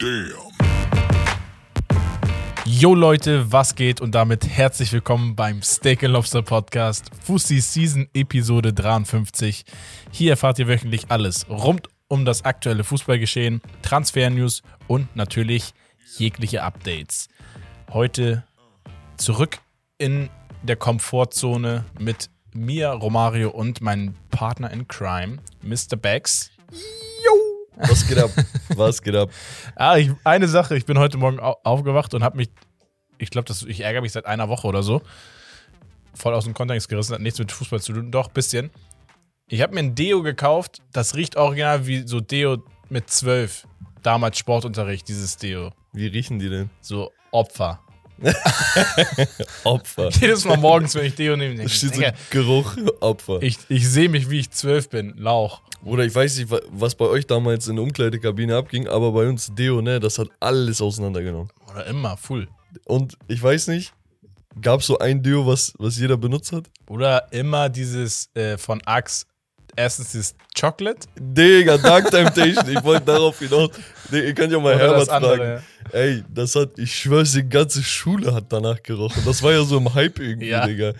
Damn. Yo Leute, was geht und damit herzlich willkommen beim Steak and Lobster Podcast Fussi Season Episode 53. Hier erfahrt ihr wöchentlich alles rund um das aktuelle Fußballgeschehen, Transfer-News und natürlich jegliche Updates. Heute zurück in der Komfortzone mit mir, Romario und meinem Partner in Crime, Mr. Bax. Was geht ab? Was geht ab? Ah, ich, eine Sache, ich bin heute Morgen au aufgewacht und habe mich, ich glaube, ich ärgere mich seit einer Woche oder so, voll aus dem Kontext gerissen, hat nichts mit Fußball zu tun, doch, bisschen. Ich habe mir ein Deo gekauft, das riecht original wie so Deo mit 12. Damals Sportunterricht, dieses Deo. Wie riechen die denn? So Opfer. Opfer. Jedes Mal morgens, wenn ich Deo nehme, denke ich, steht so Geruch, Opfer. ich, ich sehe mich, wie ich 12 bin. Lauch. Oder ich weiß nicht, wa- was bei euch damals in der Umkleidekabine abging, aber bei uns Deo, ne, das hat alles auseinandergenommen. Oder immer, full. Und ich weiß nicht, gab es so ein Deo, was, was jeder benutzt hat? Oder immer dieses äh, von Axe, erstens dieses Chocolate Digga, Dark Temptation, ich wollte darauf hinaus. Digga, ihr könnt ja mal oder Herbert andere. fragen. Ey, das hat, ich schwör's, die ganze Schule hat danach gerochen. Das war ja so im Hype irgendwie, Ja. Digga.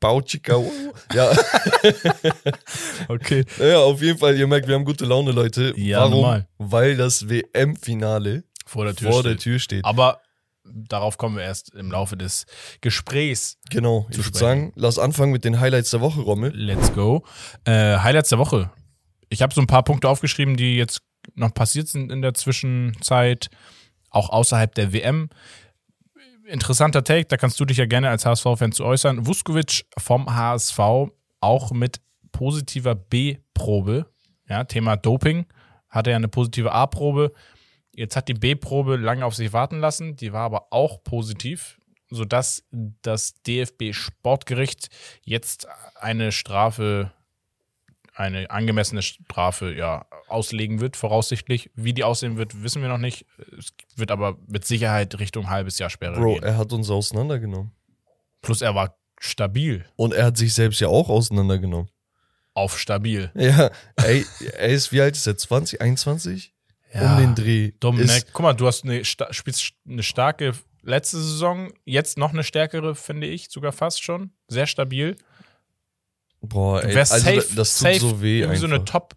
Bauchika, wow. ja. Okay. Ja, auf jeden Fall, ihr merkt, wir haben gute Laune, Leute. Ja, Warum? normal. Weil das WM-Finale Vor der Tür vor der Tür steht. Aber darauf kommen wir erst im Laufe des Gesprächs. genau, ich würde sagen, lass anfangen mit den Highlights der Woche, Rommel. Let's go. Äh, Highlights der Woche. Ich habe so ein paar Punkte aufgeschrieben, die jetzt noch passiert sind in der Zwischenzeit, auch außerhalb der WM. Interessanter Take, da kannst du dich ja gerne als HSV-Fan zu äußern. Vuskovic vom HSV auch mit positiver B-Probe. Ja, Thema Doping. Hatte ja eine positive A-Probe. Jetzt hat die B-Probe lange auf sich warten lassen. Die war aber auch positiv, sodass das DFB-Sportgericht jetzt eine Strafe, eine angemessene Strafe ja, auslegen wird, voraussichtlich. Wie die aussehen wird, wissen wir noch nicht. Es wird aber mit Sicherheit Richtung halbes Jahr Sperre Bro, gehen. er hat uns auseinandergenommen. Plus er war stabil. Und er hat sich selbst ja auch auseinandergenommen. Auf stabil. Ja, ey, er ist, wie alt ist er? 20, 21? Um den Dreh. Dominik, Ist, guck mal, du hast eine, spielst eine starke letzte Saison, jetzt noch eine stärkere, finde ich, sogar fast schon. Sehr stabil. boah, ey, also safe, das tut safe so weh irgendwie einfach. so eine Top,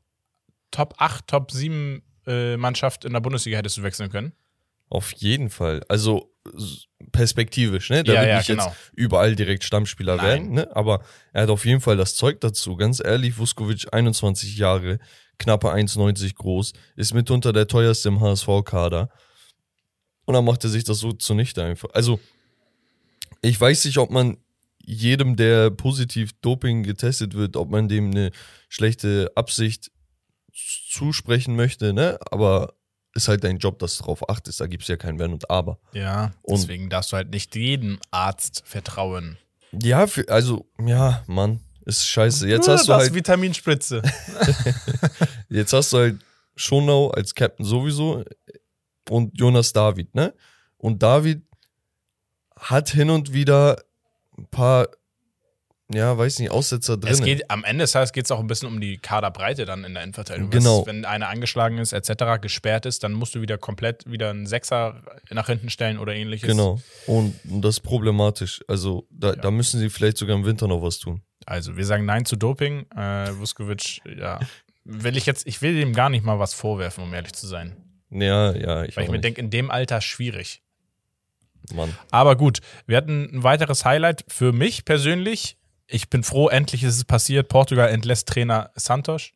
Top 8, Top 7 äh, Mannschaft in der Bundesliga hättest du wechseln können. Auf jeden Fall. Also perspektivisch, ne? Da Ja, will ja, ich genau. jetzt überall direkt Stammspieler Nein. werden, ne? Aber er hat auf jeden Fall das Zeug dazu. Ganz ehrlich, Vuskovic, 21 Jahre, knappe 1,90 groß, ist mitunter der teuerste im HSV-Kader. Und dann macht er sich das so zunichte einfach. Also, ich weiß nicht, ob man jedem, der positiv Doping getestet wird, ob man dem eine schlechte Absicht zusprechen möchte, ne? Aber ist halt dein Job, dass du darauf achtest. Da gibt es ja kein Wenn und Aber. Ja, Und- deswegen darfst du halt nicht jedem Arzt vertrauen. Ja, für, also, ja, Mann, ist scheiße. Jetzt hast du das halt, Vitaminspritze. jetzt hast du halt Schonau als Captain sowieso und Jonas David, ne? Und David hat hin und wieder ein paar, ja, weiß nicht, Aussetzer drin. Es geht, am Ende des Tages geht es auch ein bisschen um die Kaderbreite dann in der Innenverteidigung. Genau. Was, wenn einer angeschlagen ist, etc., gesperrt ist, dann musst du wieder komplett wieder einen Sechser nach hinten stellen oder ähnliches. Genau. Und, und das ist problematisch. Also, da, da müssen sie vielleicht sogar im Winter noch was tun. Also, wir sagen Nein zu Doping. Äh, Vuskovic, ja, will ich jetzt, ich will dem gar nicht mal was vorwerfen, um ehrlich zu sein. Ja, ja, ich, Weil ich mir denke, in dem Alter schwierig. Mann. Aber gut, wir hatten ein weiteres Highlight für mich persönlich. Ich bin froh, endlich ist es passiert. Portugal entlässt Trainer Santos.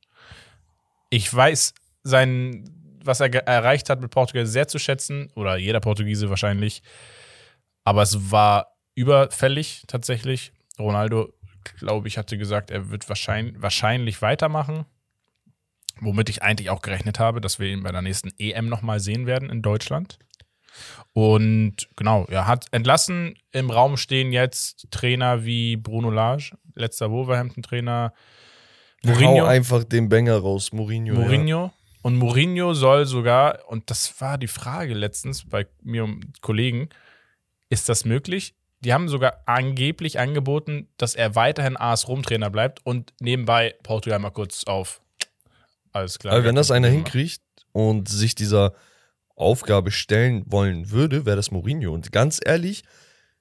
Ich weiß, sein, was er erreicht hat mit Portugal sehr zu schätzen, oder jeder Portugiese wahrscheinlich. Aber es war überfällig tatsächlich. Ronaldo, glaube ich, hatte gesagt, er wird wahrscheinlich, wahrscheinlich weitermachen. Womit ich eigentlich auch gerechnet habe, dass wir ihn bei der nächsten EM nochmal sehen werden in Deutschland. Und genau, er hat entlassen. Im Raum stehen jetzt Trainer wie Bruno Lage, letzter Wolverhampton-Trainer. Hau Mourinho. einfach den Banger raus, Mourinho. Ja. Mourinho. Und Mourinho soll sogar, und das war die Frage letztens bei mir und Kollegen, ist das möglich? Die haben sogar angeblich angeboten, dass er weiterhin AS Rom-Trainer bleibt und nebenbei Portugal mal kurz auf. Alles klar. Aber wenn das einer hinkriegt und sich dieser Aufgabe stellen wollen würde, wäre das Mourinho. Und ganz ehrlich,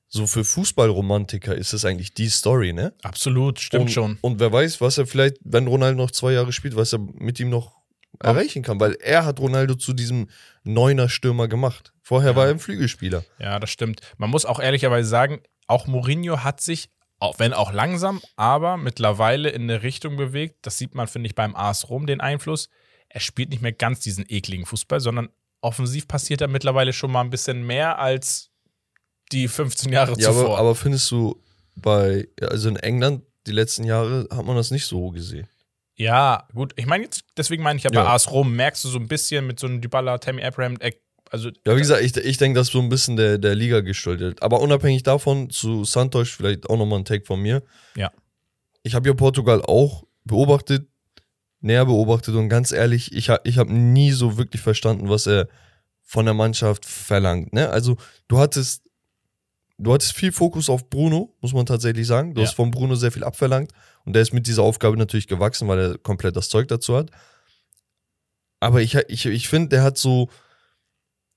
so für Fußballromantiker ist das eigentlich die Story, ne? Absolut, stimmt und, schon. Und wer weiß, was er vielleicht, wenn Ronaldo noch zwei Jahre spielt, was er mit ihm noch erreichen kann, weil er hat Ronaldo zu diesem Neuner Stürmer gemacht. Vorher Ja. war er ein Flügelspieler. Ja, das stimmt. Man muss auch ehrlicherweise sagen, auch Mourinho hat sich, auch wenn auch langsam, aber mittlerweile in eine Richtung bewegt. Das sieht man, finde ich, beim AS Rom den Einfluss. Er spielt nicht mehr ganz diesen ekligen Fußball, sondern offensiv passiert er mittlerweile schon mal ein bisschen mehr als die 15 Jahre Ja, zuvor. aber, aber findest du bei, also in England, die letzten Jahre, hat man das nicht so gesehen. Ja, gut. Ich meine jetzt, deswegen meine ich ja bei Ja. AS Rom, merkst du so ein bisschen mit so einem Dybala, Tammy Abraham, äh, also Ja, wie gesagt, ich, ich denke, das ist so ein bisschen der, der Liga geschuldet. Aber unabhängig davon, zu Santos vielleicht auch nochmal ein Take von mir. Ja. Ich habe ja Portugal auch beobachtet, näher beobachtet und ganz ehrlich, ich, ich habe nie so wirklich verstanden, was er von der Mannschaft verlangt. Ne? Also du hattest, du hattest viel Fokus auf Bruno, muss man tatsächlich sagen. Du Ja. hast von Bruno sehr viel abverlangt und der ist mit dieser Aufgabe natürlich gewachsen, weil er komplett das Zeug dazu hat. Aber ich, ich, ich finde, der hat so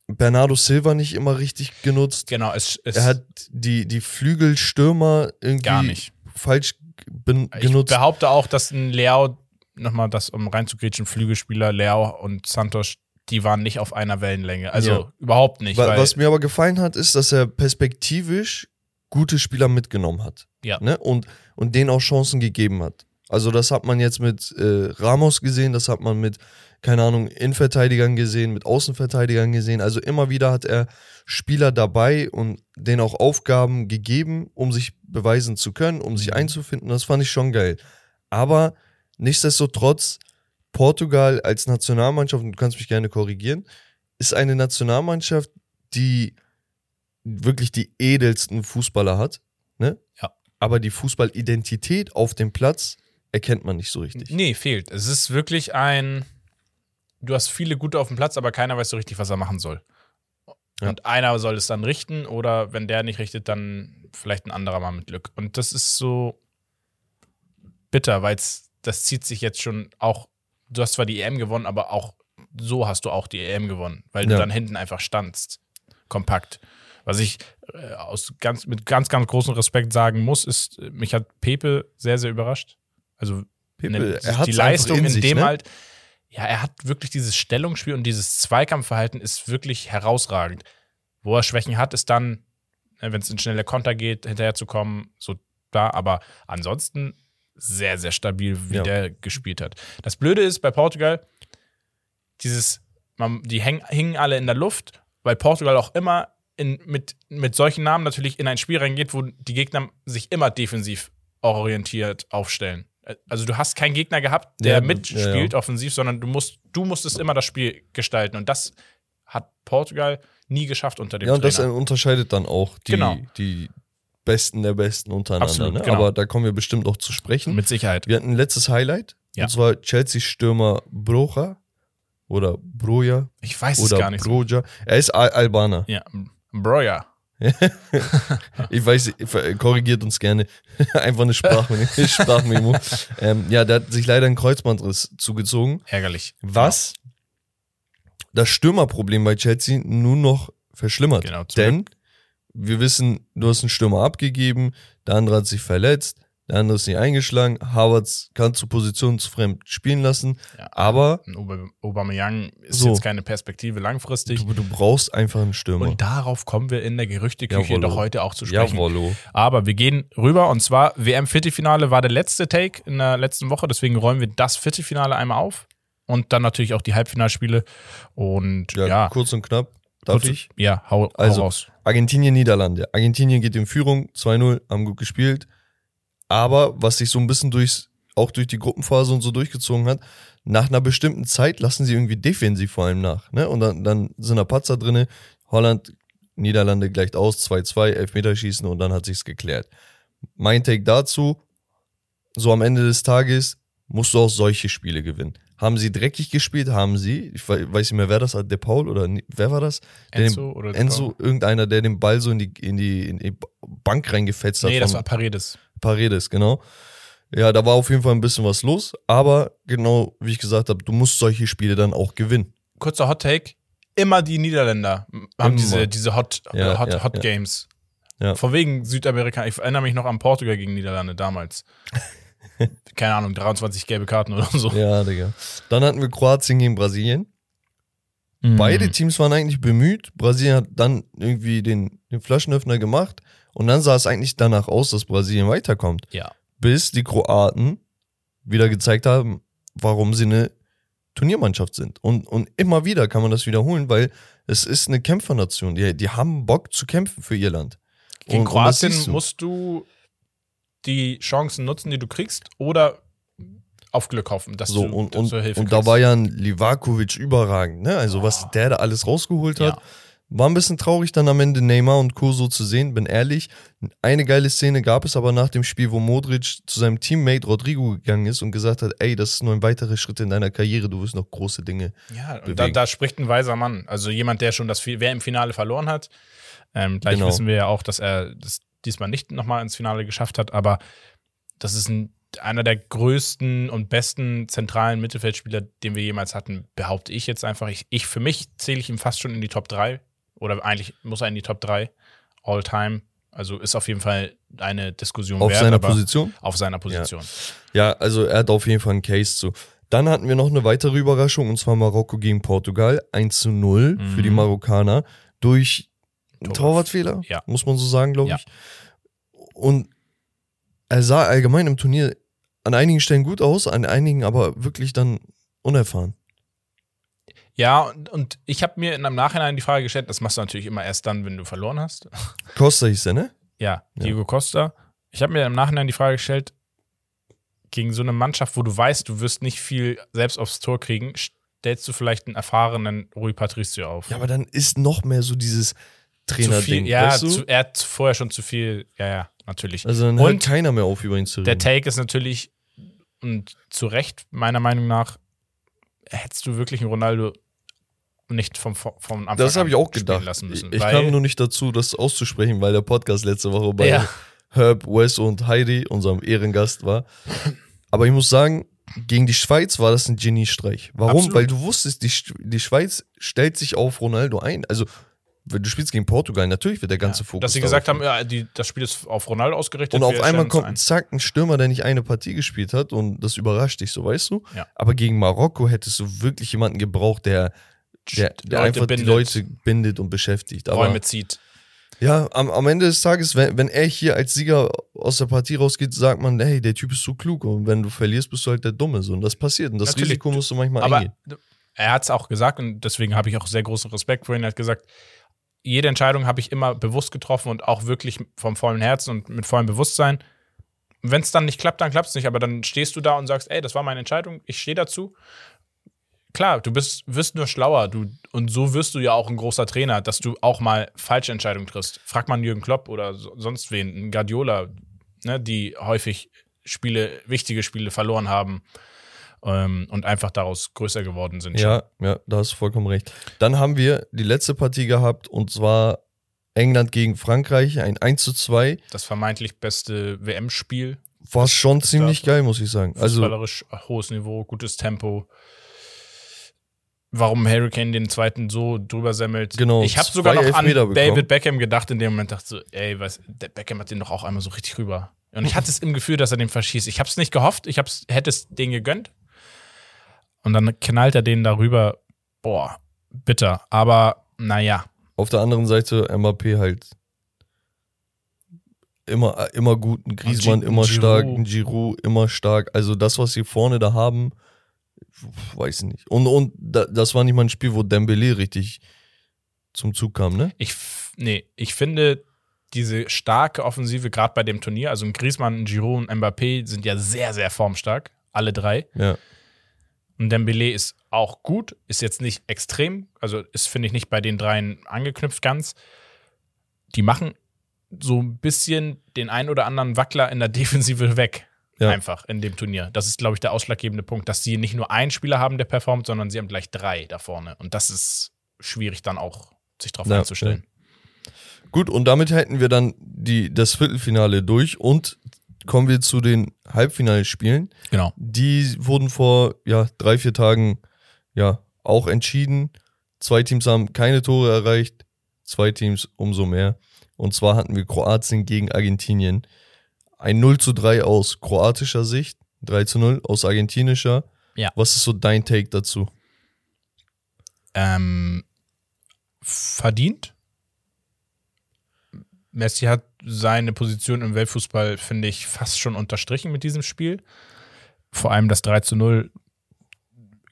Bernardo Silva nicht immer richtig genutzt. genau, es, es Er hat die, die Flügelstürmer irgendwie gar nicht. falsch ben, Ich genutzt. behaupte auch, dass ein Leao, nochmal das, um reinzugrätschen, Flügelspieler, Leao und Santos, die waren nicht auf einer Wellenlänge. Also Ja. überhaupt nicht. Wa- weil, Was mir aber gefallen hat, ist, dass er perspektivisch gute Spieler mitgenommen hat. Ja. Ne? Und, und denen auch Chancen gegeben hat. Also das hat man jetzt mit äh, Ramos gesehen, das hat man mit, keine Ahnung, Innenverteidigern gesehen, mit Außenverteidigern gesehen. Also immer wieder hat er Spieler dabei und denen auch Aufgaben gegeben, um sich beweisen zu können, um sich Mhm. einzufinden. Das fand ich schon geil. Aber nichtsdestotrotz, Portugal als Nationalmannschaft, und du kannst mich gerne korrigieren, ist eine Nationalmannschaft, die wirklich die edelsten Fußballer hat. Ne? Ja. Aber die Fußballidentität auf dem Platz erkennt man nicht so richtig. Nee, fehlt. Es ist wirklich ein. Du hast viele gute auf dem Platz, aber keiner weiß so richtig, was er machen soll. Ja. Und einer soll es dann richten, oder wenn der nicht richtet, dann vielleicht ein anderer mal mit Glück. Und das ist so bitter, weil das zieht sich jetzt schon auch. Du hast zwar die EM gewonnen, aber auch so hast du auch die EM gewonnen, weil du Ja. dann hinten einfach standst. Kompakt. Was ich äh, aus ganz, mit ganz, ganz großem Respekt sagen muss, ist, äh, mich hat Pepe sehr, sehr überrascht. Also Pepe, ne, die Leistung in in, sich, dem ne? halt, ja, er hat wirklich dieses Stellungsspiel und dieses Zweikampfverhalten ist wirklich herausragend. Wo er Schwächen hat, ist dann, wenn es in schnelle Konter geht, hinterher zu kommen, so da, aber ansonsten sehr, sehr stabil, wie Ja. der gespielt hat. Das Blöde ist bei Portugal, dieses, man, die häng, hingen alle in der Luft, weil Portugal auch immer in, mit, mit solchen Namen natürlich in ein Spiel reingeht, wo die Gegner sich immer defensiv orientiert aufstellen. Also du hast keinen Gegner gehabt, der Ja, mitspielt ja, offensiv, sondern du musst, du musstest immer das Spiel gestalten. Und das hat Portugal nie geschafft unter dem Ja, und das Trainer. äh, unterscheidet dann auch die, Genau. die Besten der Besten untereinander. Absolut, ne? genau. Aber da kommen wir bestimmt noch zu sprechen. Mit Sicherheit. Wir hatten ein letztes Highlight. Ja. Und zwar Chelsea-Stürmer Broja oder Broja Ich weiß es gar nicht. Broja. Er ist Al Albaner. Ja, Broja. Ich weiß, korrigiert uns gerne. Einfach eine Sprachmemo. Sprachmemo. ähm, ja, der hat sich leider einen Kreuzbandriss zugezogen. Ärgerlich. Was das Stürmerproblem bei Chelsea nun noch verschlimmert. Genau, Denn wir wissen, du hast einen Stürmer abgegeben, der andere hat sich verletzt, der andere ist nicht eingeschlagen, Havertz kann zu positionsfremd spielen lassen, Ja. aber Ober- Aubameyang ist So. jetzt keine Perspektive langfristig. du, du brauchst einfach einen Stürmer. Und darauf kommen wir in der Gerüchteküche Jawollo. doch heute auch zu sprechen. Jawollo. Aber wir gehen rüber und zwar WM-Viertelfinale war der letzte Take in der letzten Woche, deswegen räumen wir das Viertelfinale einmal auf und dann natürlich auch die Halbfinalspiele und Ja, ja, kurz und knapp. Darf kurz- ich? Ja, hau, hau Also, raus. Argentinien, Niederlande. Argentinien geht in Führung, 2-0, haben gut gespielt. Aber was sich so ein bisschen durchs, auch durch die Gruppenphase und so durchgezogen hat, nach einer bestimmten Zeit lassen sie irgendwie defensiv vor allem nach. Ne? Und dann, dann sind da Patzer drinne. Holland, Niederlande gleicht aus, 2-2, Elfmeterschießen und dann hat sich's geklärt. Mein Take dazu, so am Ende des Tages musst du auch solche Spiele gewinnen. Haben sie dreckig gespielt? Haben sie. Ich wei- weiß nicht mehr, wer das hat, De Paul oder wer war das? Der Enzo oder Enzo, irgendeiner, der den Ball so in die, in die, in die Bank reingefetzt hat. Nee, das war Paredes. Paredes, genau. Ja, da war auf jeden Fall ein bisschen was los, aber genau wie ich gesagt habe, du musst solche Spiele dann auch gewinnen. Kurzer Hot Take. immer die Niederländer haben Immer. diese, diese Hot, Ja, Hot, ja, Hot ja. Games. Ja. Von wegen Südamerika. Ich erinnere mich noch an Portugal gegen Niederlande damals. Keine Ahnung, 23 gelbe Karten oder so. Ja, Digga. Dann hatten wir Kroatien gegen Brasilien. Mhm. Beide Teams waren eigentlich bemüht. Brasilien hat dann irgendwie den, den Flaschenöffner gemacht. Und dann sah es eigentlich danach aus, dass Brasilien weiterkommt. Ja. Bis die Kroaten wieder gezeigt haben, warum sie eine Turniermannschaft sind. Und, und immer wieder kann man das wiederholen, weil es ist eine Kämpfernation. Die, die haben Bock zu kämpfen für ihr Land. Gegen Und- und Kroatien siehst du. musst du die Chancen nutzen, die du kriegst, oder auf Glück hoffen, dass So, du und, dass und, du Hilfe und da kriegst. war ja ein Livakovic überragend, ne? Also, was der da alles rausgeholt hat. Ja. War ein bisschen traurig, dann am Ende Neymar und Co. so zu sehen, bin ehrlich. Eine geile Szene gab es aber nach dem Spiel, wo Modric zu seinem Teammate Rodrigo gegangen ist und gesagt hat: Ey, das ist nur ein weiterer Schritt in deiner Karriere, du wirst noch große Dinge. Ja, und da, da spricht ein weiser Mann. Also jemand, der schon das wer im Finale verloren hat. Ähm, gleich Genau. wissen wir ja auch, dass er das diesmal nicht nochmal ins Finale geschafft hat, aber das ist ein, einer der größten und besten zentralen Mittelfeldspieler, den wir jemals hatten, behaupte ich jetzt einfach. Ich, ich für mich zähle ich ihn fast schon in die Top 3 oder eigentlich muss er in die Top 3 all time. Also ist auf jeden Fall eine Diskussion Auf wert, seiner Position? auf seiner Position. Ja, also er hat auf jeden Fall einen Case zu. Dann hatten wir noch eine weitere Überraschung und zwar Marokko gegen Portugal. 1 zu 0 für die Mhm. Marokkaner durch Torwart- Torwartfehler, Ja. muss man so sagen, glaube Ja. ich. Und er sah allgemein im Turnier an einigen Stellen gut aus, an einigen aber wirklich dann unerfahren. Ja, und, und ich habe mir in einem Nachhinein die Frage gestellt, das machst du natürlich immer erst dann, wenn du verloren hast. Costa hieß der, ne? Ja, Diego Costa. Ich habe mir im Nachhinein die Frage gestellt, gegen so eine Mannschaft, wo du weißt, du wirst nicht viel selbst aufs Tor kriegen, stellst du vielleicht einen erfahrenen Rui Patricio auf. Ja, aber dann ist noch mehr so dieses Trainerding, viel, ja, weißt du? zu, er hat vorher schon zu viel, ja, ja, natürlich. also dann hört Und keiner mehr auf, über ihn zu der reden. Take ist natürlich, und zu Recht, meiner Meinung nach, hättest du wirklich einen Ronaldo nicht vom, vom Anfang Das habe ich auch gedacht. lassen müssen. ich kam nur nicht dazu, das auszusprechen, weil der Podcast letzte Woche bei Ja. Herb, Wes und Heidi, unserem Ehrengast, war. Aber ich muss sagen, gegen die Schweiz war das ein Geniestreich. Warum? Absolut. Weil du wusstest, die, die Schweiz stellt sich auf Ronaldo ein. Also, wenn du spielst gegen Portugal, natürlich wird der ganze Fokus. dass sie gesagt haben, ja, die, das Spiel ist auf Ronaldo ausgerichtet. Und auf einmal kommt ein. ein Zack, ein Stürmer, der nicht eine Partie gespielt hat und das überrascht dich so, weißt du? Ja. Aber gegen Marokko hättest du wirklich jemanden gebraucht, der, der, der Leute einfach bindet. die Leute bindet und beschäftigt. Aber Räume zieht. ja, am, am Ende des Tages, wenn, wenn er hier als Sieger aus der Partie rausgeht, sagt man, hey, der Typ ist so klug und wenn du verlierst, bist du halt der Dumme. So. Und das passiert und das Natürlich. Risiko musst du manchmal Aber eingehen. er hat es auch gesagt und deswegen habe ich auch sehr großen Respekt vor ihm. Er hat gesagt, jede Entscheidung habe ich immer bewusst getroffen und auch wirklich vom vollen Herzen und mit vollem Bewusstsein. Wenn es dann nicht klappt, dann klappt es nicht, aber dann stehst du da und sagst, ey, das war meine Entscheidung, ich stehe dazu. Klar, du bist, wirst nur schlauer du, und so wirst du ja auch ein großer Trainer, dass du auch mal falsche Entscheidungen triffst. Frag mal einen Jürgen Klopp oder so, sonst wen, einen Guardiola, ne, die häufig Spiele, wichtige Spiele verloren haben ähm, und einfach daraus größer geworden sind. Ja, ja, da hast du vollkommen recht. Dann haben wir die letzte Partie gehabt und zwar England gegen Frankreich, ein 1 zu 2. Das vermeintlich beste WM-Spiel. War schon ziemlich geil, muss ich sagen. Also, hohes Niveau, gutes Tempo. Warum Harry Kane den zweiten so drüber semmelt. Genau, Ich habe sogar noch an bekommen. David Beckham gedacht in dem Moment. Dachte so, ey, was, der Beckham hat den doch auch einmal so richtig rüber. Und ich hatte es im Gefühl, dass er den verschießt. Ich habe es nicht gehofft. Ich hab's, hätte es den gegönnt. Und dann knallt er den darüber. Boah, bitter. Aber naja, auf der anderen Seite Mbappé halt immer, immer gut, ein Griezmann Gi- immer Giroud. stark, ein Giroud immer stark. Also das, was sie vorne da haben, weiß ich nicht. Und, und da, das war nicht mal ein Spiel, wo Dembele richtig zum Zug kam, ne? Ich, nee, ich finde diese starke Offensive, gerade bei dem Turnier, also ein Griezmann, ein Giroud und Mbappé sind ja sehr, sehr formstark, alle drei. Ja. Und Dembele ist auch gut, ist jetzt nicht extrem, also ist, finde ich, nicht bei den dreien angeknüpft ganz. Die machen so ein bisschen den ein oder anderen Wackler in der Defensive weg. Ja. Einfach in dem Turnier. Das ist, glaube ich, der ausschlaggebende Punkt, dass sie nicht nur einen Spieler haben, der performt, sondern sie haben gleich drei da vorne. Und das ist schwierig dann auch, sich darauf Ja, einzustellen. Gut, und damit hätten wir dann die, das Viertelfinale durch und kommen wir zu den Halbfinalspielen. Genau. Die wurden vor ja, drei, vier Tagen ja auch entschieden. Zwei Teams haben keine Tore erreicht, zwei Teams umso mehr. Und zwar hatten wir Kroatien gegen Argentinien. Ein 0 zu 3 aus kroatischer Sicht, 3 zu 0 aus argentinischer. Ja. Was ist so dein Take dazu? Ähm, verdient. Messi hat seine Position im Weltfußball, finde ich, fast schon unterstrichen mit diesem Spiel. Vor allem das 3 zu 0.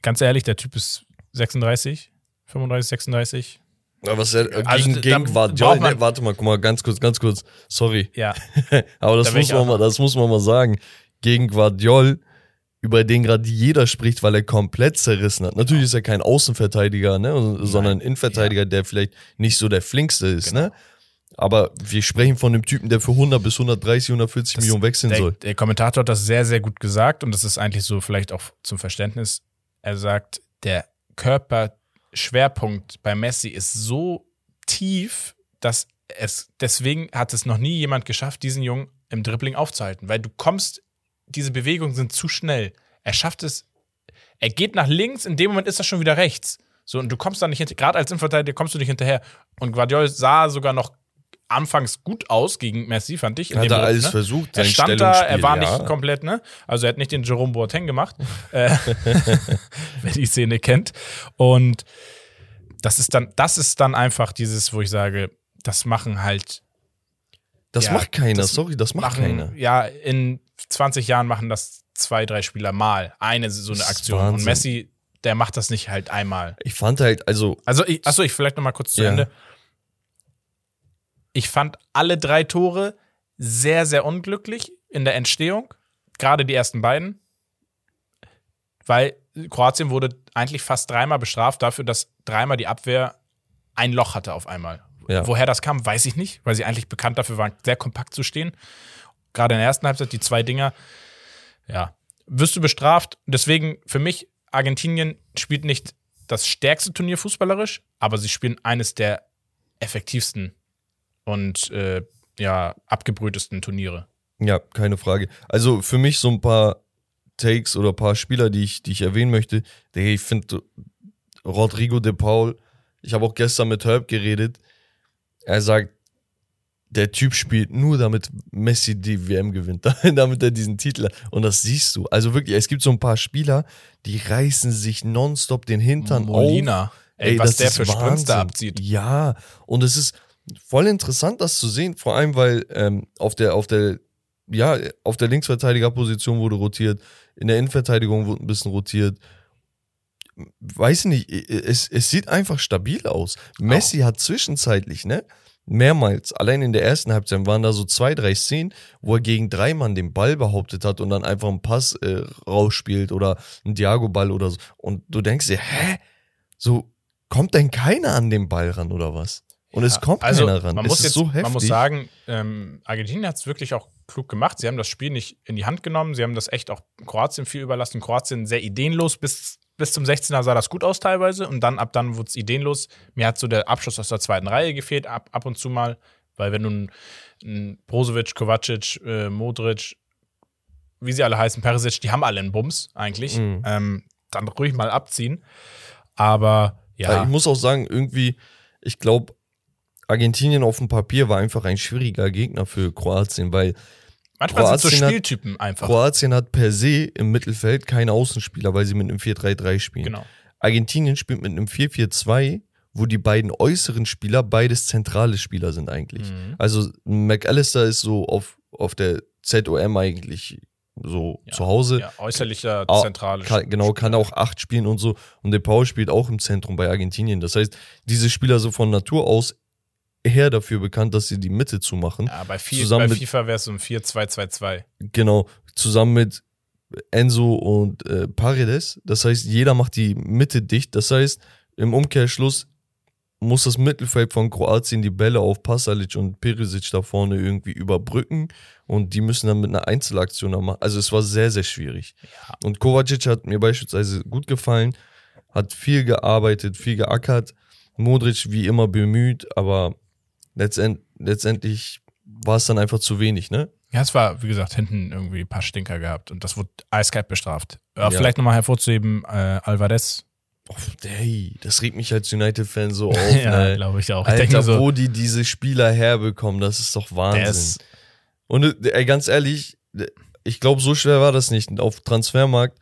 Ganz ehrlich, der Typ ist 36, 35, 36. Aber was er, Also, gegen, gegen Guardiola, nee, warte mal, guck mal, ganz kurz, ganz kurz, sorry. Ja, Aber das Da muss man mal, das muss man mal sagen. Gegen Guardiol, über den gerade jeder spricht, weil er komplett zerrissen hat. Natürlich ist er kein Außenverteidiger, ne, sondern ein Innenverteidiger, der vielleicht nicht so der flinkste ist, Genau. ne. Aber wir sprechen von einem Typen, der für 100 bis 130, 140 Das- Millionen wechseln der, soll. der Kommentator hat das sehr, sehr gut gesagt und das ist eigentlich so vielleicht auch zum Verständnis. Er sagt, der Körperschwerpunkt bei Messi ist so tief, dass es deswegen hat es noch nie jemand geschafft, diesen Jungen im Dribbling aufzuhalten, weil du kommst, diese Bewegungen sind zu schnell. Er schafft es, er geht nach links, in dem Moment ist er schon wieder rechts. So, und du kommst da nicht hinterher, gerade als Innenverteidiger kommst du nicht hinterher. Und Guardiola sah sogar noch anfangs gut aus gegen Messi, fand ich. Hat er alles ne? versucht, Er stand da, er war ja. nicht komplett, ne? Also er hat nicht den Jerome Boateng gemacht, äh, wer die Szene kennt. Und das ist dann, das ist dann einfach dieses, wo ich sage, das machen halt, Das Ja, macht keiner, das sorry, das macht machen, keiner. ja, in 20 Jahren machen das zwei, drei Spieler mal eine so eine Aktion. Und. Messi, der macht das nicht halt einmal. Ich fand halt, also, Also, ich, achso, ich vielleicht noch mal kurz zu Ja. Ende. Ich fand alle drei Tore sehr, sehr unglücklich in der Entstehung. Gerade die ersten beiden. Weil Kroatien wurde eigentlich fast dreimal bestraft dafür, dass dreimal die Abwehr ein Loch hatte auf einmal. Ja. Woher das kam, weiß ich nicht, weil sie eigentlich bekannt dafür waren, sehr kompakt zu stehen. Gerade in der ersten Halbzeit, die zwei Dinger, ja, wirst du bestraft. Deswegen für mich, Argentinien spielt nicht das stärkste Turnier fußballerisch, aber sie spielen eines der effektivsten und äh, ja, abgebrühtesten Turniere. Ja, keine Frage. Also für mich so ein paar Takes oder ein paar Spieler, die ich, die ich erwähnen möchte. Ich finde Rodrigo de Paul, ich habe auch gestern mit Herb geredet. Er sagt, der Typ spielt nur, damit Messi die WM gewinnt, damit er diesen Titel hat. Und das siehst du. Also wirklich, es gibt so ein paar Spieler, die reißen sich nonstop den Hintern auf. Molina, ey, was das der für Sprints da abzieht. Ja, und es ist voll interessant, das zu sehen, vor allem, weil ähm, auf der, auf der, ja, auf der Linksverteidigerposition wurde rotiert, in der Innenverteidigung wurde ein bisschen rotiert. Weiß nicht, es, es sieht einfach stabil aus. Messi hat zwischenzeitlich, ne? Mehrmals, allein in der ersten Halbzeit waren da so zwei, drei Szenen, wo er gegen drei Mann den Ball behauptet hat und dann einfach einen Pass äh, rausspielt oder einen Diago-Ball oder so. Und du denkst dir, hä? So, kommt denn keiner an den Ball ran oder was? Und es kommt also, keiner ran. Man es muss, ist jetzt, so heftig. man muss sagen, ähm, Argentinien hat es wirklich auch klug gemacht. Sie haben das Spiel nicht in die Hand genommen. Sie haben das echt auch Kroatien viel überlassen. Kroatien sehr ideenlos. Bis, bis zum 16er sah das gut aus teilweise. Und dann, ab dann wurde es ideenlos. Mir hat so der Abschluss aus der zweiten Reihe gefehlt, ab, ab und zu mal. Weil wenn einen Brozovic, Kovacic, äh, Modric, wie sie alle heißen, Perisic, die haben alle einen Bums eigentlich. Mhm. Ähm, dann ruhig mal abziehen. Aber Ja. ja, Ich muss auch sagen, irgendwie, ich glaube, Argentinien auf dem Papier war einfach ein schwieriger Gegner für Kroatien, weil manchmal sind so Kroatien hat- Spieltypen einfach. Kroatien hat per se im Mittelfeld keine Außenspieler, weil sie mit einem 4-3-3 spielen. Genau. Argentinien spielt mit einem 4-4-2, wo die beiden äußeren Spieler beides zentrale Spieler sind eigentlich. Mhm. Also McAllister ist so auf, auf der ZOM eigentlich so Ja. zu Hause. Ja, äußerlicher zentrale Kann, genau, kann auch acht spielen und so. Und De Paul spielt auch im Zentrum bei Argentinien. Das heißt, diese Spieler so von Natur aus eher dafür bekannt, dass sie die Mitte zumachen. Ja, bei, viel, Zusammen bei mit- FIFA wäre es so ein 4-2-2-2. Genau, zusammen mit Enzo und äh, Paredes. Das heißt, jeder macht die Mitte dicht. Das heißt, im Umkehrschluss muss das Mittelfeld von Kroatien die Bälle auf Pasalic und Perisic da vorne irgendwie überbrücken und die müssen dann mit einer Einzelaktion da machen. Also es war sehr, sehr schwierig. Und Kovacic hat mir beispielsweise gut gefallen, hat viel gearbeitet, viel geackert. Modric wie immer bemüht, aber letztend, letztendlich war es dann einfach zu wenig, ne? Ja, es war, wie gesagt, hinten irgendwie ein paar Stinker gehabt und das wurde eiskalt bestraft. Äh, Ja. Vielleicht nochmal hervorzuheben, äh, Alvarez, Oh, hey, das regt mich als United-Fan so auf. ja, ne? glaube ich auch. Ich Alter, so, wo die diese Spieler herbekommen, das ist doch Wahnsinn. ist, Und äh, ey, ganz ehrlich, ich glaube, so schwer war das nicht, auf Transfermarkt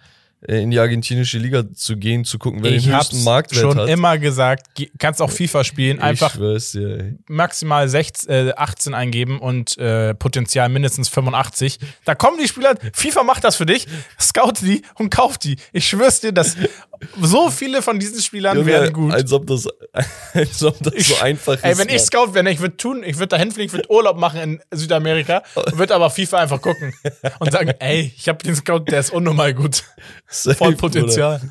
in die argentinische Liga zu gehen, zu gucken, wer ich den höchsten Marktwert schon hat. immer gesagt, ge- kannst auch FIFA spielen, einfach Ich ey. maximal 16, äh, 18 eingeben und äh, Potenzial mindestens 85. Da kommen die Spieler, FIFA macht das für dich, scout die und kauft die. Ich schwör's dir, dass so viele von diesen Spielern Junge, werden gut. Als ob das, als ob das so einfach ist. Ey, wenn ich. Scout wäre, ich würde tun, ich würde da hinfliegen, ich würde Urlaub machen in Südamerika, würde aber FIFA einfach gucken und sagen, ey, ich habe den Scout, der ist unnormal gut. Safe, Voll Bruder. Potenzial.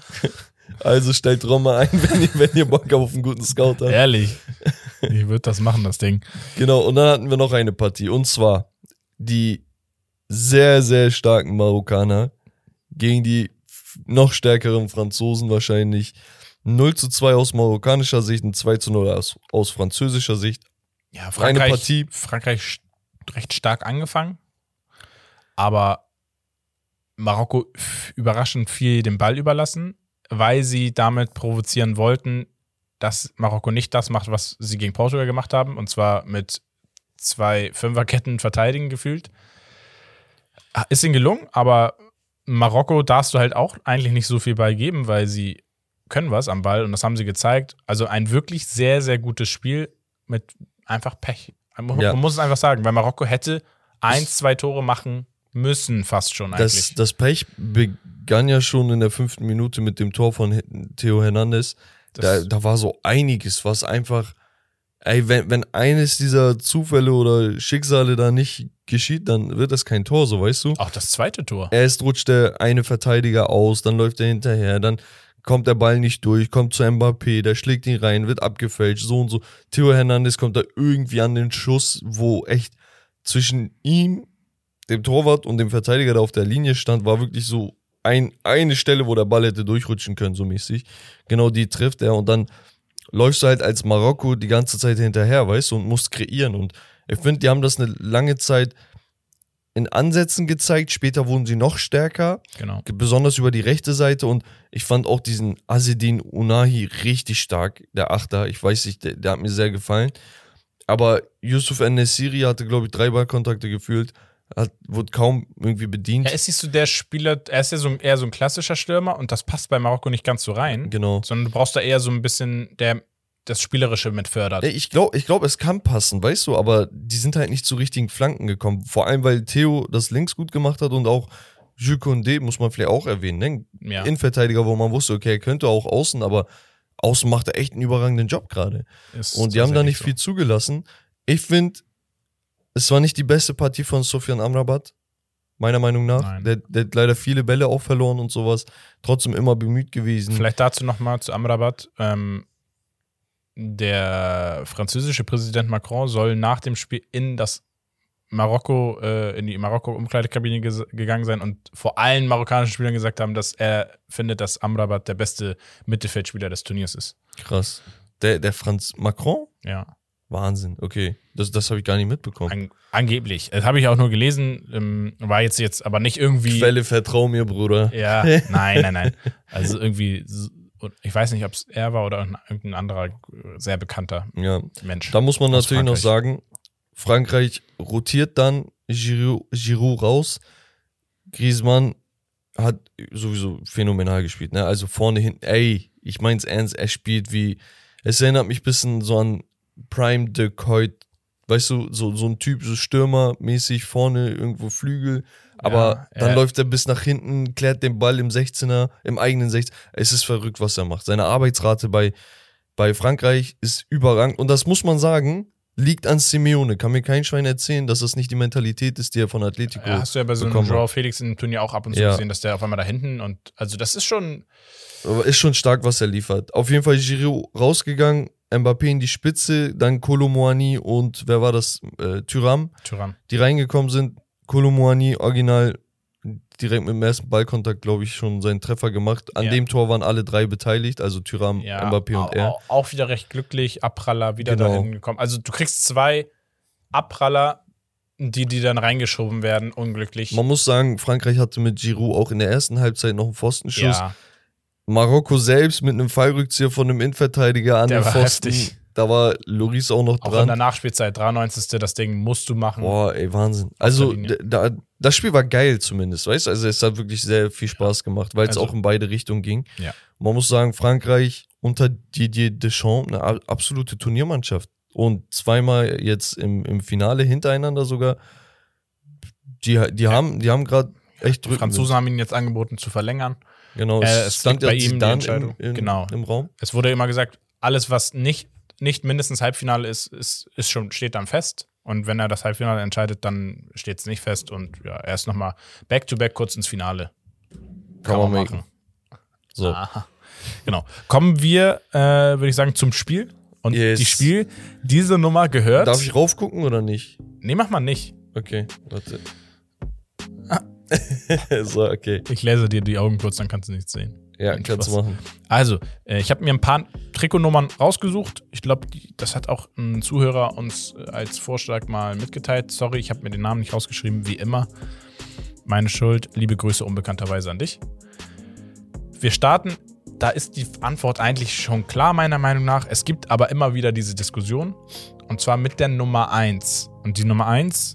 Also stellt Roma ein, wenn ihr, wenn ihr Bock auf einen guten Scout habt. Ehrlich. Ich würde das machen, das Ding. Genau, und dann hatten wir noch eine Partie. Und zwar die sehr, sehr starken Marokkaner gegen die noch stärkeren Franzosen wahrscheinlich. 0 zu 2 aus marokkanischer Sicht und 2 zu 0 aus, aus französischer Sicht. Ja, Eine Frankreich, Partie. Frankreich recht stark angefangen, aber Marokko überraschend viel den Ball überlassen, weil sie damit provozieren wollten, dass Marokko nicht das macht, was sie gegen Portugal gemacht haben, und zwar mit zwei Fünferketten verteidigen gefühlt. Ist ihnen gelungen, aber Marokko darfst du halt auch eigentlich nicht so viel Ball geben, weil sie können was am Ball und das haben sie gezeigt. Also ein wirklich sehr, sehr gutes Spiel mit einfach Pech. Man, Ja. man muss es einfach sagen, weil Marokko hätte eins, zwei Tore machen müssen, fast schon Das, eigentlich. das Pech begann ja schon in der fünften Minute mit dem Tor von He- Theo Hernandez. Da, Das- da war so einiges, was einfach, ey, wenn, wenn eines dieser Zufälle oder Schicksale da nicht geschieht, dann wird das kein Tor, so weißt du. auch das zweite Tor. Erst rutscht der eine Verteidiger aus, dann läuft er hinterher, dann kommt der Ball nicht durch, kommt zu Mbappé, der schlägt ihn rein, wird abgefälscht, so und so. Theo Hernandez kommt da irgendwie an den Schuss, wo echt zwischen ihm, dem Torwart und dem Verteidiger, der auf der Linie stand, war wirklich so ein, eine Stelle, wo der Ball hätte durchrutschen können, so mäßig. Genau die trifft er und dann läufst du halt als Marokko die ganze Zeit hinterher, weißt du, und musst kreieren. Und ich finde, die haben das eine lange Zeit in Ansätzen gezeigt. Später wurden sie noch stärker, Genau. besonders über die rechte Seite. Und ich fand auch diesen Azedin Unahi richtig stark, der Achter. Ich weiß nicht, der, der hat mir sehr gefallen. Aber Yusuf Nesiri hatte, glaube ich, drei Ballkontakte gefühlt, hat, wurde kaum irgendwie bedient. Er ist nicht so der Spieler, er ist ja so, eher so ein klassischer Stürmer und das passt bei Marokko nicht ganz so rein, genau. sondern du brauchst da eher so ein bisschen, der das Spielerische mit fördert. Ich glaube, ich glaub, es kann passen, weißt du, aber die sind halt nicht zu richtigen Flanken gekommen. Vor allem, weil Theo das links gut gemacht hat und auch Jules Condé, muss man vielleicht auch erwähnen, ne? Ja. Innenverteidiger, wo man wusste, okay, er könnte auch außen, aber außen macht er echt einen überragenden Job gerade. Und die haben da nicht so. viel zugelassen. Ich finde, es war nicht die beste Partie von Sofian Amrabat, meiner Meinung nach. Nein. Der, der hat leider viele Bälle auch verloren und sowas. Trotzdem immer bemüht gewesen. Vielleicht dazu nochmal zu Amrabat. Ähm, der französische Präsident Macron soll nach dem Spiel in das Marokko, äh, in die Marokko-Umkleidekabine gegangen sein und vor allen marokkanischen Spielern gesagt haben, dass er findet, dass Amrabat der beste Mittelfeldspieler des Turniers ist. Krass. Der, der Franz Macron? Ja. Wahnsinn, okay. Das, das habe ich gar nicht mitbekommen. An, angeblich. Das habe ich auch nur gelesen, ähm, war jetzt jetzt aber nicht irgendwie. Quelle, vertrau mir, Bruder. Ja, nein, nein, nein. Also irgendwie, ich weiß nicht, ob es er war oder irgendein anderer sehr bekannter Ja. Mensch. Da muss man natürlich noch Frankreich. sagen, Frankreich rotiert dann Giroud, Giroud raus. Griezmann hat sowieso phänomenal gespielt. Ne? Also vorne hinten, ey, ich mein's ernst, er spielt wie, es erinnert mich ein bisschen so an Prime de Coit. Weißt du, so, so ein Typ, so Stürmer-mäßig, vorne irgendwo Flügel. Aber Ja, dann er- läuft er bis nach hinten, klärt den Ball im 16er, im eigenen 16er. Es ist verrückt, was er macht. Seine Arbeitsrate bei, bei Frankreich ist überragend. Und das muss man sagen, liegt an Simeone. Kann mir kein Schwein erzählen, dass das nicht die Mentalität ist, die er von Atletico Ja, hast du ja bei so einem Joao. Felix im Turnier auch ab und zu Ja. gesehen, dass der auf einmal da hinten und also das ist schon, Aber ist schon stark, was er liefert. Auf jeden Fall Giroud rausgegangen, Mbappé in die Spitze, dann Kolomoani und wer war das? Äh, Thuram, Tyrann. die reingekommen sind. Kolomoani original direkt mit dem ersten Ballkontakt, glaube ich, schon seinen Treffer gemacht. An Ja. dem Tor waren alle drei beteiligt, also Thuram, Ja, Mbappé und er. au- auch wieder recht glücklich, Abpraller wieder Genau. dahin gekommen. Also du kriegst zwei Abpraller, die, die dann reingeschoben werden, unglücklich. Man muss sagen, Frankreich hatte mit Giroud auch in der ersten Halbzeit noch einen Pfostenschuss. ja, Marokko selbst mit einem Fallrückzieher von einem Innenverteidiger an Der den Pfosten. heftig. Da war Loris auch noch Auch in der dran. Nachspielzeit, 93. Das Ding musst du machen. Boah, ey, Wahnsinn. Also, da, das Spiel war geil zumindest, weißt du? Also, es hat wirklich sehr viel Spaß gemacht, weil es Also- auch in beide Richtungen ging. Ja. Man muss sagen, Frankreich unter Didier Deschamps eine absolute Turniermannschaft. Und zweimal jetzt im, im Finale hintereinander sogar. Die, die haben, die haben gerade echt Die Rückenwind. Franzosen haben ihn jetzt angeboten zu verlängern. Genau, Äh, es es stand ja bei ihm die Zidane Entscheidung. im, im, Genau. im Raum. Es wurde immer gesagt, alles, was nicht, nicht mindestens Halbfinale ist, ist, ist schon, steht dann fest. Und wenn er das Halbfinale entscheidet, dann steht es nicht fest. Und ja, er ist nochmal back-to-back kurz ins Finale. Kann man machen. So. Aha. Genau. Kommen wir, äh, würde ich sagen, zum Spiel. Und Yes. die Spiel, diese Nummer gehört. Darf ich raufgucken oder nicht? Nee, mach mal nicht. Okay, warte. so, okay. Ich lese dir die Augen kurz, dann kannst du nichts sehen. Ja, kannst du machen. Also, äh, ich habe mir ein paar Trikotnummern rausgesucht. Ich glaube, das hat auch ein Zuhörer uns äh, als Vorschlag mal mitgeteilt. Sorry, ich habe mir den Namen nicht rausgeschrieben, wie immer. Meine Schuld. Liebe Grüße unbekannterweise an dich. Wir starten. Da ist die Antwort eigentlich schon klar, meiner Meinung nach. Es gibt aber immer wieder diese Diskussion. Und zwar mit der Nummer 1. Und die Nummer 1,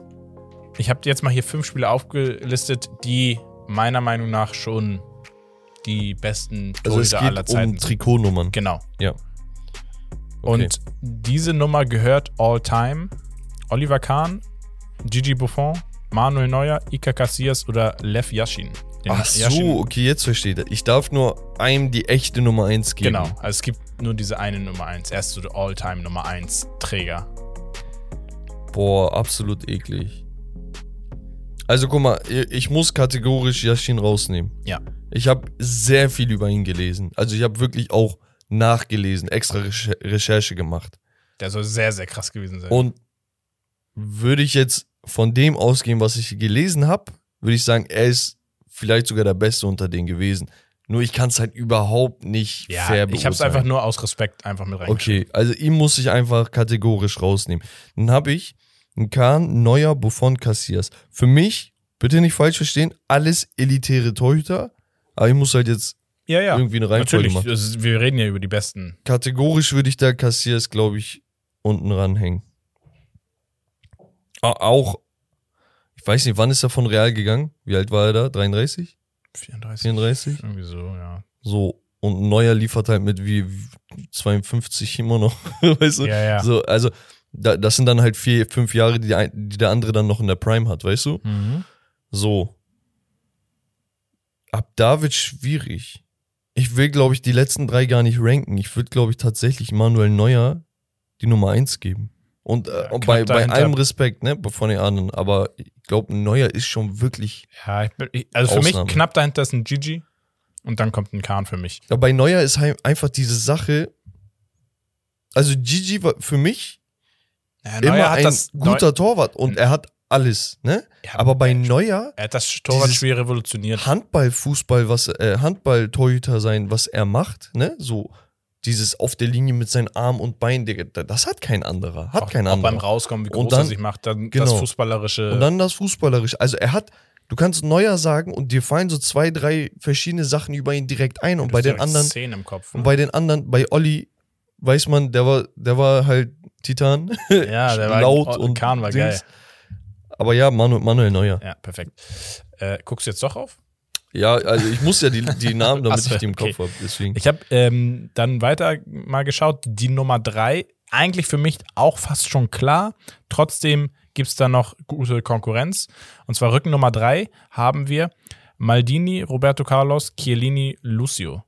ich habe jetzt mal hier fünf Spiele aufgelistet, die meiner Meinung nach schon die besten Also es Torhüter aller geht Zeiten um Trikotnummern. Genau. Ja. Und diese Nummer gehört all time Oliver Kahn, Gigi Buffon, Manuel Neuer, Ika Casillas oder Lev Yashin. Ach so, okay, jetzt verstehe ich. Ich darf nur einem die echte Nummer 1 geben. Genau. Also es gibt nur diese eine Nummer 1. Er ist so der All-Time Nummer 1 Träger. Boah, absolut eklig. Also guck mal, ich muss kategorisch Yashin rausnehmen. Ja. Ich habe sehr viel über ihn gelesen. Also ich habe wirklich auch nachgelesen, extra Recher Recherche gemacht. Der soll sehr, sehr krass gewesen sein. Und würde ich jetzt von dem ausgehen, was ich gelesen habe, würde ich sagen, er ist vielleicht sogar der Beste unter denen gewesen. Nur ich kann es halt überhaupt nicht ja, fair ich habe es beurteilen. einfach nur aus Respekt einfach mit reingeschrieben. Okay, also ihn muss ich einfach kategorisch rausnehmen. Dann habe ich einen Kahn, Neuer, Buffon, Cassias. Für mich, bitte nicht falsch verstehen, alles elitäre Torhüter. Aber ich muss halt jetzt Ja, ja. irgendwie eine Reihenfolge Natürlich. machen. Also wir reden ja über die Besten. Kategorisch würde ich da Cassias, glaube ich, unten ranhängen. Auch, ich weiß nicht, wann ist er von Real gegangen? Wie alt war er da? 33? 34. 34? Irgendwie so, ja. So, und ein Neuer liefert halt mit wie 52 immer noch. weißt du? Ja, ja. So, also, da, das sind dann halt vier, fünf Jahre, die, ein- die der andere dann noch in der Prime hat, weißt du? Mhm. So. Ab da wird schwierig. Ich will, glaube ich, die letzten drei gar nicht ranken. Ich würde, glaube ich, tatsächlich Manuel Neuer die Nummer eins geben. Und, äh, Ja, bei, bei allem Respekt, ne, von den anderen. Aber ich glaube, Neuer ist schon wirklich. Ja, ich, also für Ausnahme. mich knapp dahinter ist ein Gigi und dann kommt ein Kahn für mich. Aber bei Neuer ist halt einfach diese Sache. Also Gigi war für mich Ja, immer ein guter Torwart und er hat alles, ne? Ja, Aber bei Neuer Er hat das Torwartspiel revolutioniert. Handball, Fußball, was äh, Handball, Torhüter sein, was er macht, ne? So dieses auf der Linie mit seinen Arm und Bein, das hat kein anderer, hat auch, kein auch anderer. beim Rauskommen, wie Und groß er dann- sich macht, dann genau. das Fußballerische. und dann das Fußballerische. Also er hat, du kannst Neuer sagen und dir fallen so zwei, drei verschiedene Sachen über ihn direkt ein und du bei den anderen Szenen im Kopf. und bei den anderen, bei Olli weiß man, der war, der war halt Titan. ja, der war laut und Kahn war Dings. geil. Aber ja, Manu, Manuel Neuer. Ja, perfekt. Äh, guckst du jetzt doch auf? Ja, also ich muss ja die, die Namen, damit Ach so, ich die im okay. Kopf habe. Deswegen. Ich habe ähm, dann weiter mal geschaut. Die Nummer drei, eigentlich für mich auch fast schon klar. Trotzdem gibt es da noch gute Konkurrenz. Und zwar Rücken Nummer drei haben wir Maldini, Roberto Carlos, Chiellini, Lucio.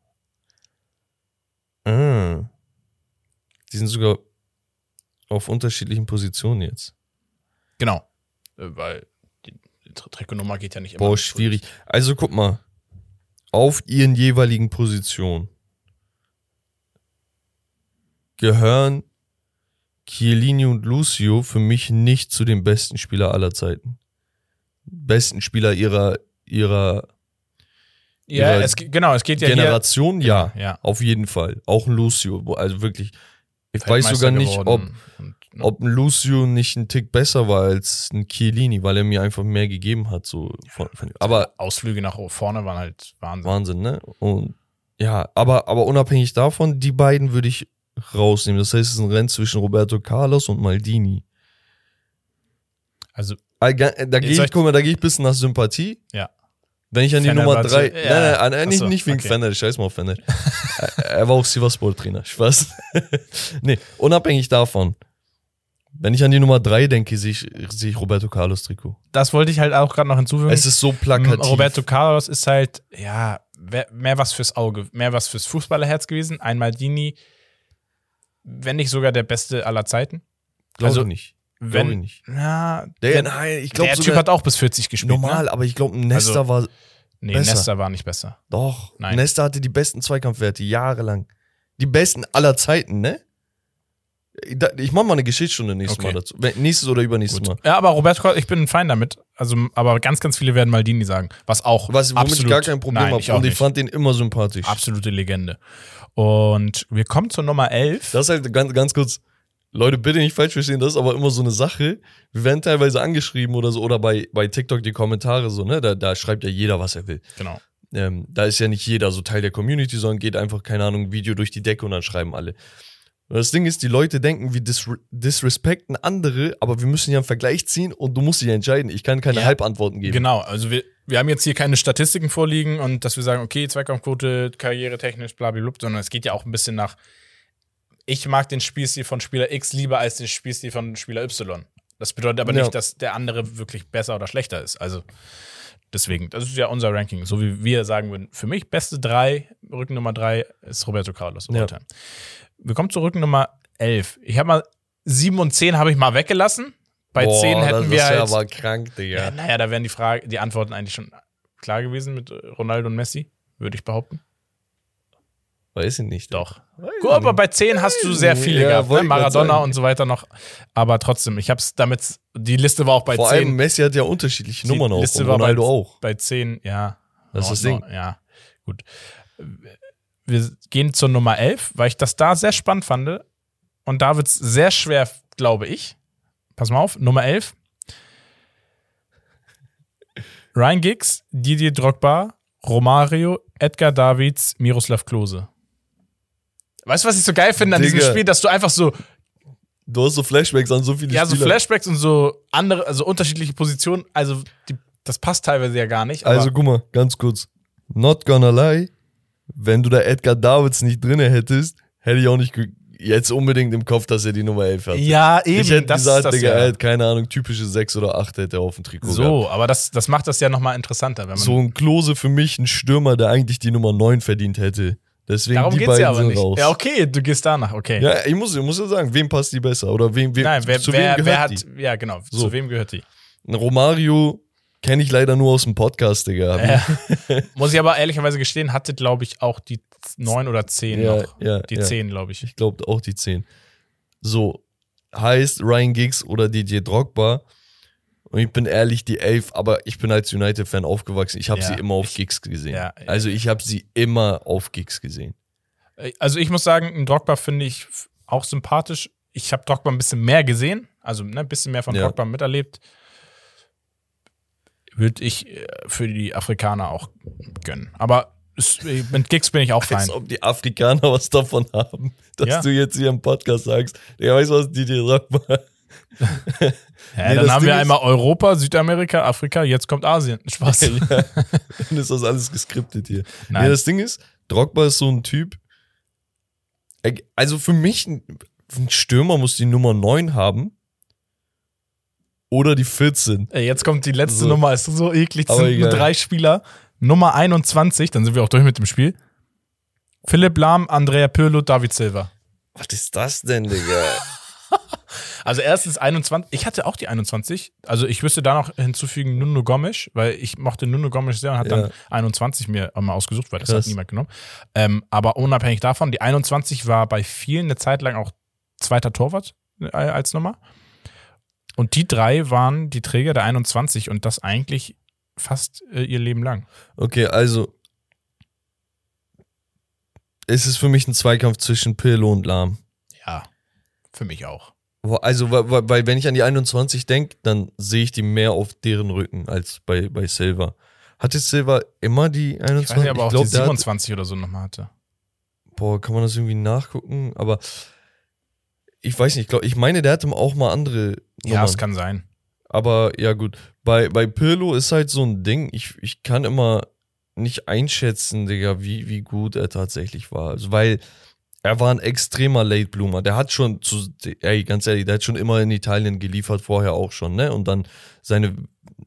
Ah. Die sind sogar auf unterschiedlichen Positionen jetzt. Genau. Äh, weil die, die Tri- Trikotnummer geht ja nicht immer. Boah, schwierig. Also guck mal. Auf ihren jeweiligen Positionen gehören Chiellini und Lucio für mich nicht zu den besten Spieler aller Zeiten. Besten Spieler ihrer, ihrer Ja, ihrer es, ge- genau, es geht ja Generation, ja, hier. Ja. auf jeden Fall. Auch ein Lucio. Also wirklich, ich weiß sogar nicht, ob, und, ne, ob ein Lucio nicht ein Tick besser war als ein Chiellini, weil er mir einfach mehr gegeben hat. So von, von, aber Ausflüge nach vorne waren halt Wahnsinn. Wahnsinn, ne? Und Ja, aber, aber unabhängig davon, die beiden würde ich rausnehmen. Das heißt, es ist ein Rennen zwischen Roberto Carlos und Maldini. Also, ga- Da gehe ich- guck mal, da gehe ich ein bisschen nach Sympathie. ja. Wenn ich an die Nummer drei, ja, nein, nein, nein, nicht, achso, nicht wegen okay. Fener, scheiß mal auf Fener. er war auch Sivasspor-Trainer, Spaß. nee, unabhängig davon. Wenn ich an die Nummer drei denke, sehe ich, sehe ich Roberto Carlos Trikot. Das wollte ich halt auch gerade noch hinzufügen. Es ist so plakativ. Roberto Carlos ist halt, ja, mehr was fürs Auge, mehr was fürs Fußballerherz gewesen. Ein Maldini, wenn nicht sogar der beste aller Zeiten. Glaube also, ich nicht. Ich Wenn, nicht. na, Der, der, nein, ich glaube der Typ hat auch bis 40 gespielt. normal, Ne? aber ich glaube, Nesta Also- war Nee, besser. Nesta war nicht besser. doch. Nein. Nesta hatte die besten Zweikampfwerte jahrelang. Die besten aller Zeiten, ne? Ich mache mal eine Geschichtsstunde nächstes Okay. Mal dazu. Nächstes oder übernächstes Mal. Ja, aber Roberto ich bin ein Fein damit. Also, aber ganz, ganz viele werden Maldini sagen. Was auch Was, womit absolut, ich gar kein Problem habe. ich Und ich nicht. fand den immer sympathisch. absolute Legende. Und wir kommen zur Nummer 11. Das ist halt ganz, ganz kurz. Leute, bitte nicht falsch verstehen, das ist aber immer so eine Sache. Wir werden teilweise angeschrieben oder so, oder bei, bei TikTok die Kommentare so, ne? Da, da schreibt ja jeder, was er will. genau. Ähm, da ist ja nicht jeder so Teil der Community, sondern geht einfach, keine Ahnung, ein Video durch die Decke und dann schreiben alle. Und das Ding ist, die Leute denken, wir disre disrespekten andere, aber wir müssen ja einen Vergleich ziehen und du musst dich entscheiden. Ich kann keine Ja. Halbantworten geben. Genau, also wir, wir haben jetzt hier keine Statistiken vorliegen und dass wir sagen, okay, Zweikampfquote, karrieretechnisch, blablabla, sondern es geht ja auch ein bisschen nach, ich mag den Spielstil von Spieler X lieber als den Spielstil von Spieler Y. Das bedeutet aber Ja. nicht, dass der andere wirklich besser oder schlechter ist. Also deswegen, das ist ja unser Ranking. So wie wir sagen würden, für mich beste drei, Rücken Nummer drei ist Roberto Carlos. Ja. Wir kommen zu Rücken Nummer 11. Ich habe mal 7 und 10 habe ich mal weggelassen. Bei Boah, 10 hätten das wir ist halt. ja aber krank, Digga. Ja, naja, da wären die Frage, die Antworten eigentlich schon klar gewesen mit Ronaldo und Messi, würde ich behaupten. Weiß ich nicht. Doch. Gut, aber bei 10 hast du sehr viele Ja, gehabt, ne? Maradona und so weiter noch. Aber trotzdem, ich hab's damit, die Liste war auch bei Vor allem 10. Messi hat ja unterschiedliche Die Nummern auch. Liste Und war Ronaldo bei, auch. Bei 10, ja. Das ist das Ding. Ja, gut. Wir gehen zur Nummer 11, weil ich das da sehr spannend fand. Und da wird's sehr schwer, glaube ich. Pass mal auf, Nummer 11. Ryan Giggs, Didier Drogba, Romario, Edgar Davids, Miroslav Klose. Weißt du, was ich so geil finde an diesem Digga. Spiel, dass du einfach so, Du hast so Flashbacks an so viele ja, so Spieler. Flashbacks und so andere, also unterschiedliche Positionen, also die, das passt teilweise ja gar nicht. Also guck mal, ganz kurz. Not gonna lie, wenn du da Edgar Davids nicht drinne hättest, hätte ich auch nicht jetzt unbedingt im Kopf, dass er die Nummer 11 hat. ja, eben, ich hätte das gesagt, ist das Digga, ja. er hat keine Ahnung, typische 6 oder 8 hätte er auf dem Trikot gehabt. So, aber das, das macht das ja nochmal interessanter. So ein Klose für mich, ein Stürmer, der eigentlich die Nummer 9 verdient hätte. Deswegen darum die geht's beiden ja aber nicht. raus. Ja, okay, du gehst danach, okay. Ja, ich muss, ich muss ja sagen, wem passt die besser? Oder wem, wem, Nein, wer, zu wer, wem wer gehört hat, die? ja, genau, So. zu wem gehört die? Romario kenne ich leider nur aus dem Podcast, Digga. Äh, muss ich aber ehrlicherweise gestehen, hatte, glaube ich, auch die 9 oder 10 Ja, noch. ja, die ja. 10, glaube ich. Ich glaube auch die 10. So, heißt Ryan Giggs oder DJ Drogba. Und ich bin ehrlich, die 11, aber ich bin als United-Fan aufgewachsen. Ich habe Ja, sie immer auf ich- Giggs gesehen. ja, also ich habe sie immer auf Giggs gesehen. Also ich muss sagen, einen Drogba finde ich auch sympathisch. Ich habe Drogba ein bisschen mehr gesehen, also ne, ein bisschen mehr von Ja. Drogba miterlebt. Würde ich äh, für die Afrikaner auch gönnen. Aber äh, mit Gigs bin ich auch fein. Als ob die Afrikaner was davon haben, dass Ja. du jetzt hier im Podcast sagst. Weißt du was, DJ Drogba? Ja, Nee, dann haben Ding wir einmal Europa, Südamerika, Afrika, jetzt kommt Asien. Spaß. ja, dann ist das alles geskriptet hier. Nein. Nee, das Ding ist, Drogba ist so ein Typ. Also für mich, ein Stürmer muss die Nummer 9 haben. Oder die 14. Ey, jetzt kommt die letzte So. Nummer, ist so eklig. Das sind nur drei Spieler. Nummer 21, dann sind wir auch durch mit dem Spiel. Philipp Lahm, Andrea Pirlo, David Silva. Was ist das denn, Digga? Also erstens 21, ich hatte auch die 21, also ich müsste da noch hinzufügen Nuno Gomes, weil ich mochte Nuno Gomes sehr und hat Ja. dann 21 mir mal ausgesucht, weil das Krass. hat niemand genommen. Ähm, aber unabhängig davon, die 21 war bei vielen eine Zeit lang auch zweiter Torwart äh, als Nummer. Und die drei waren die Träger der 21 und das eigentlich fast äh, ihr Leben lang. Okay, also. Es ist für mich ein Zweikampf zwischen Pirlo und Lahm. Für mich auch. Also, weil, weil- wenn ich an die 21 denke, dann sehe ich die mehr auf deren Rücken als bei, bei Silva. Hatte Silva immer die 21? Ich weiß nicht, aber auch glaub, die der hat- 27 oder so nochmal hatte. Boah, kann man das irgendwie nachgucken? Aber ich weiß nicht, ich glaube, ich meine, der hatte auch mal andere Ja, es kann sein. Aber ja, gut. Bei, bei Pirlo ist halt so ein Ding, ich, ich kann immer nicht einschätzen, Digga, wie, wie gut er tatsächlich war. Also, weil er war ein extremer Late Bloomer. Der hat schon zu, ey, ganz ehrlich, der hat schon immer in Italien geliefert, vorher auch schon, ne? Und dann seine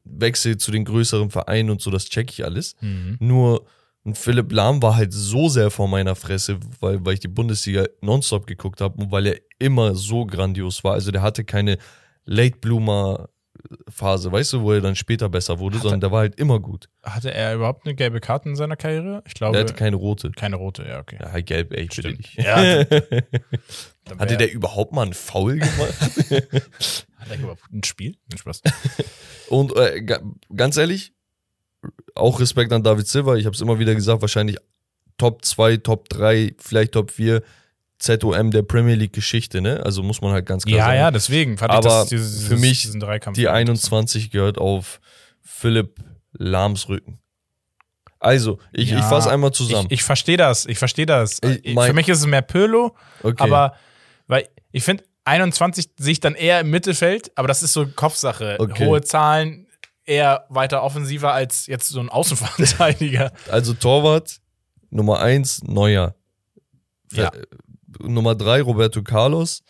Wechsel zu den größeren Vereinen und so, das check ich alles. Mhm. Nur Philipp Lahm war halt so sehr vor meiner Fresse, weil, weil ich die Bundesliga nonstop geguckt habe und weil er immer so grandios war. Also der hatte keine Late Bloomer Phase, weißt du, wo er dann später besser wurde, Hatte- sondern der war halt immer gut. Hatte er überhaupt eine gelbe Karte in seiner Karriere? Ich glaube, Der hatte keine rote. keine rote, ja, okay. Ja, halt gelb, ey, bitte Stimmt. nicht. Ja, Hatte der überhaupt mal einen Foul gemacht? Hat er überhaupt ein Spiel? Nein, Spaß. Und äh, ga, ganz ehrlich, auch Respekt an David Silva. Ich habe es immer wieder gesagt, wahrscheinlich Top 2, Top 3, vielleicht Top 4 ZOM der Premier League Geschichte, ne? Also muss man halt ganz klar Ja, sagen. ja, deswegen fand Aber ich das, dieses, für mich. Die 21 gehört auf Philipp Lahms Rücken. Also, ich, Ja, ich fasse einmal zusammen. Ich, ich verstehe das, ich verstehe das. Ich Für mich ist es mehr Pirlo, okay. aber weil ich finde, 21 sehe ich dann eher im Mittelfeld, aber das ist so Kopfsache. Okay. Hohe Zahlen, eher weiter offensiver als jetzt so ein Außenverteidiger. also Torwart, Nummer 1, Neuer. Ja. Nummer 3, Roberto Carlos.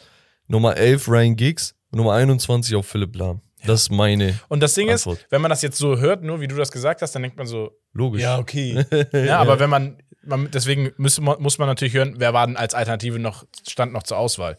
Nummer 11, Ryan Giggs. Nummer 21 auf Philipp Lahm. Das ist meine Und das Ding Antwort. ist, wenn man das jetzt so hört, nur wie du das gesagt hast, dann denkt man so, Logisch. ja, okay. ja, aber wenn man, man deswegen muss, man- muss man natürlich hören, wer war denn als Alternative noch, stand noch zur Auswahl.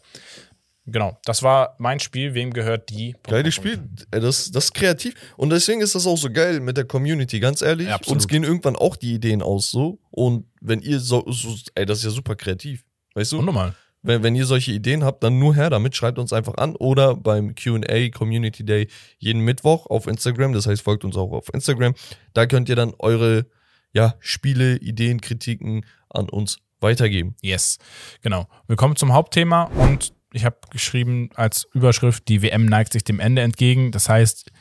Genau, das war mein Spiel. Wem gehört die? Geiles Spiel. Äh, Das, das ist kreativ. Und deswegen ist das auch so geil mit der Community, ganz ehrlich. Ja. Uns gehen irgendwann auch die Ideen aus so. Und wenn ihr so, so ey, das ist ja super kreativ. Weißt du? Und nochmal. Wenn, wenn ihr solche Ideen habt, dann nur her damit, schreibt uns einfach an oder beim QA Community Day jeden Mittwoch auf Instagram. Das heißt, folgt uns auch auf Instagram. Da könnt ihr dann eure ja, Spiele, Ideen, Kritiken an uns weitergeben. Yes, genau. Wir kommen zum Hauptthema und ich habe geschrieben als Überschrift, die WM neigt sich dem Ende entgegen. Das heißt,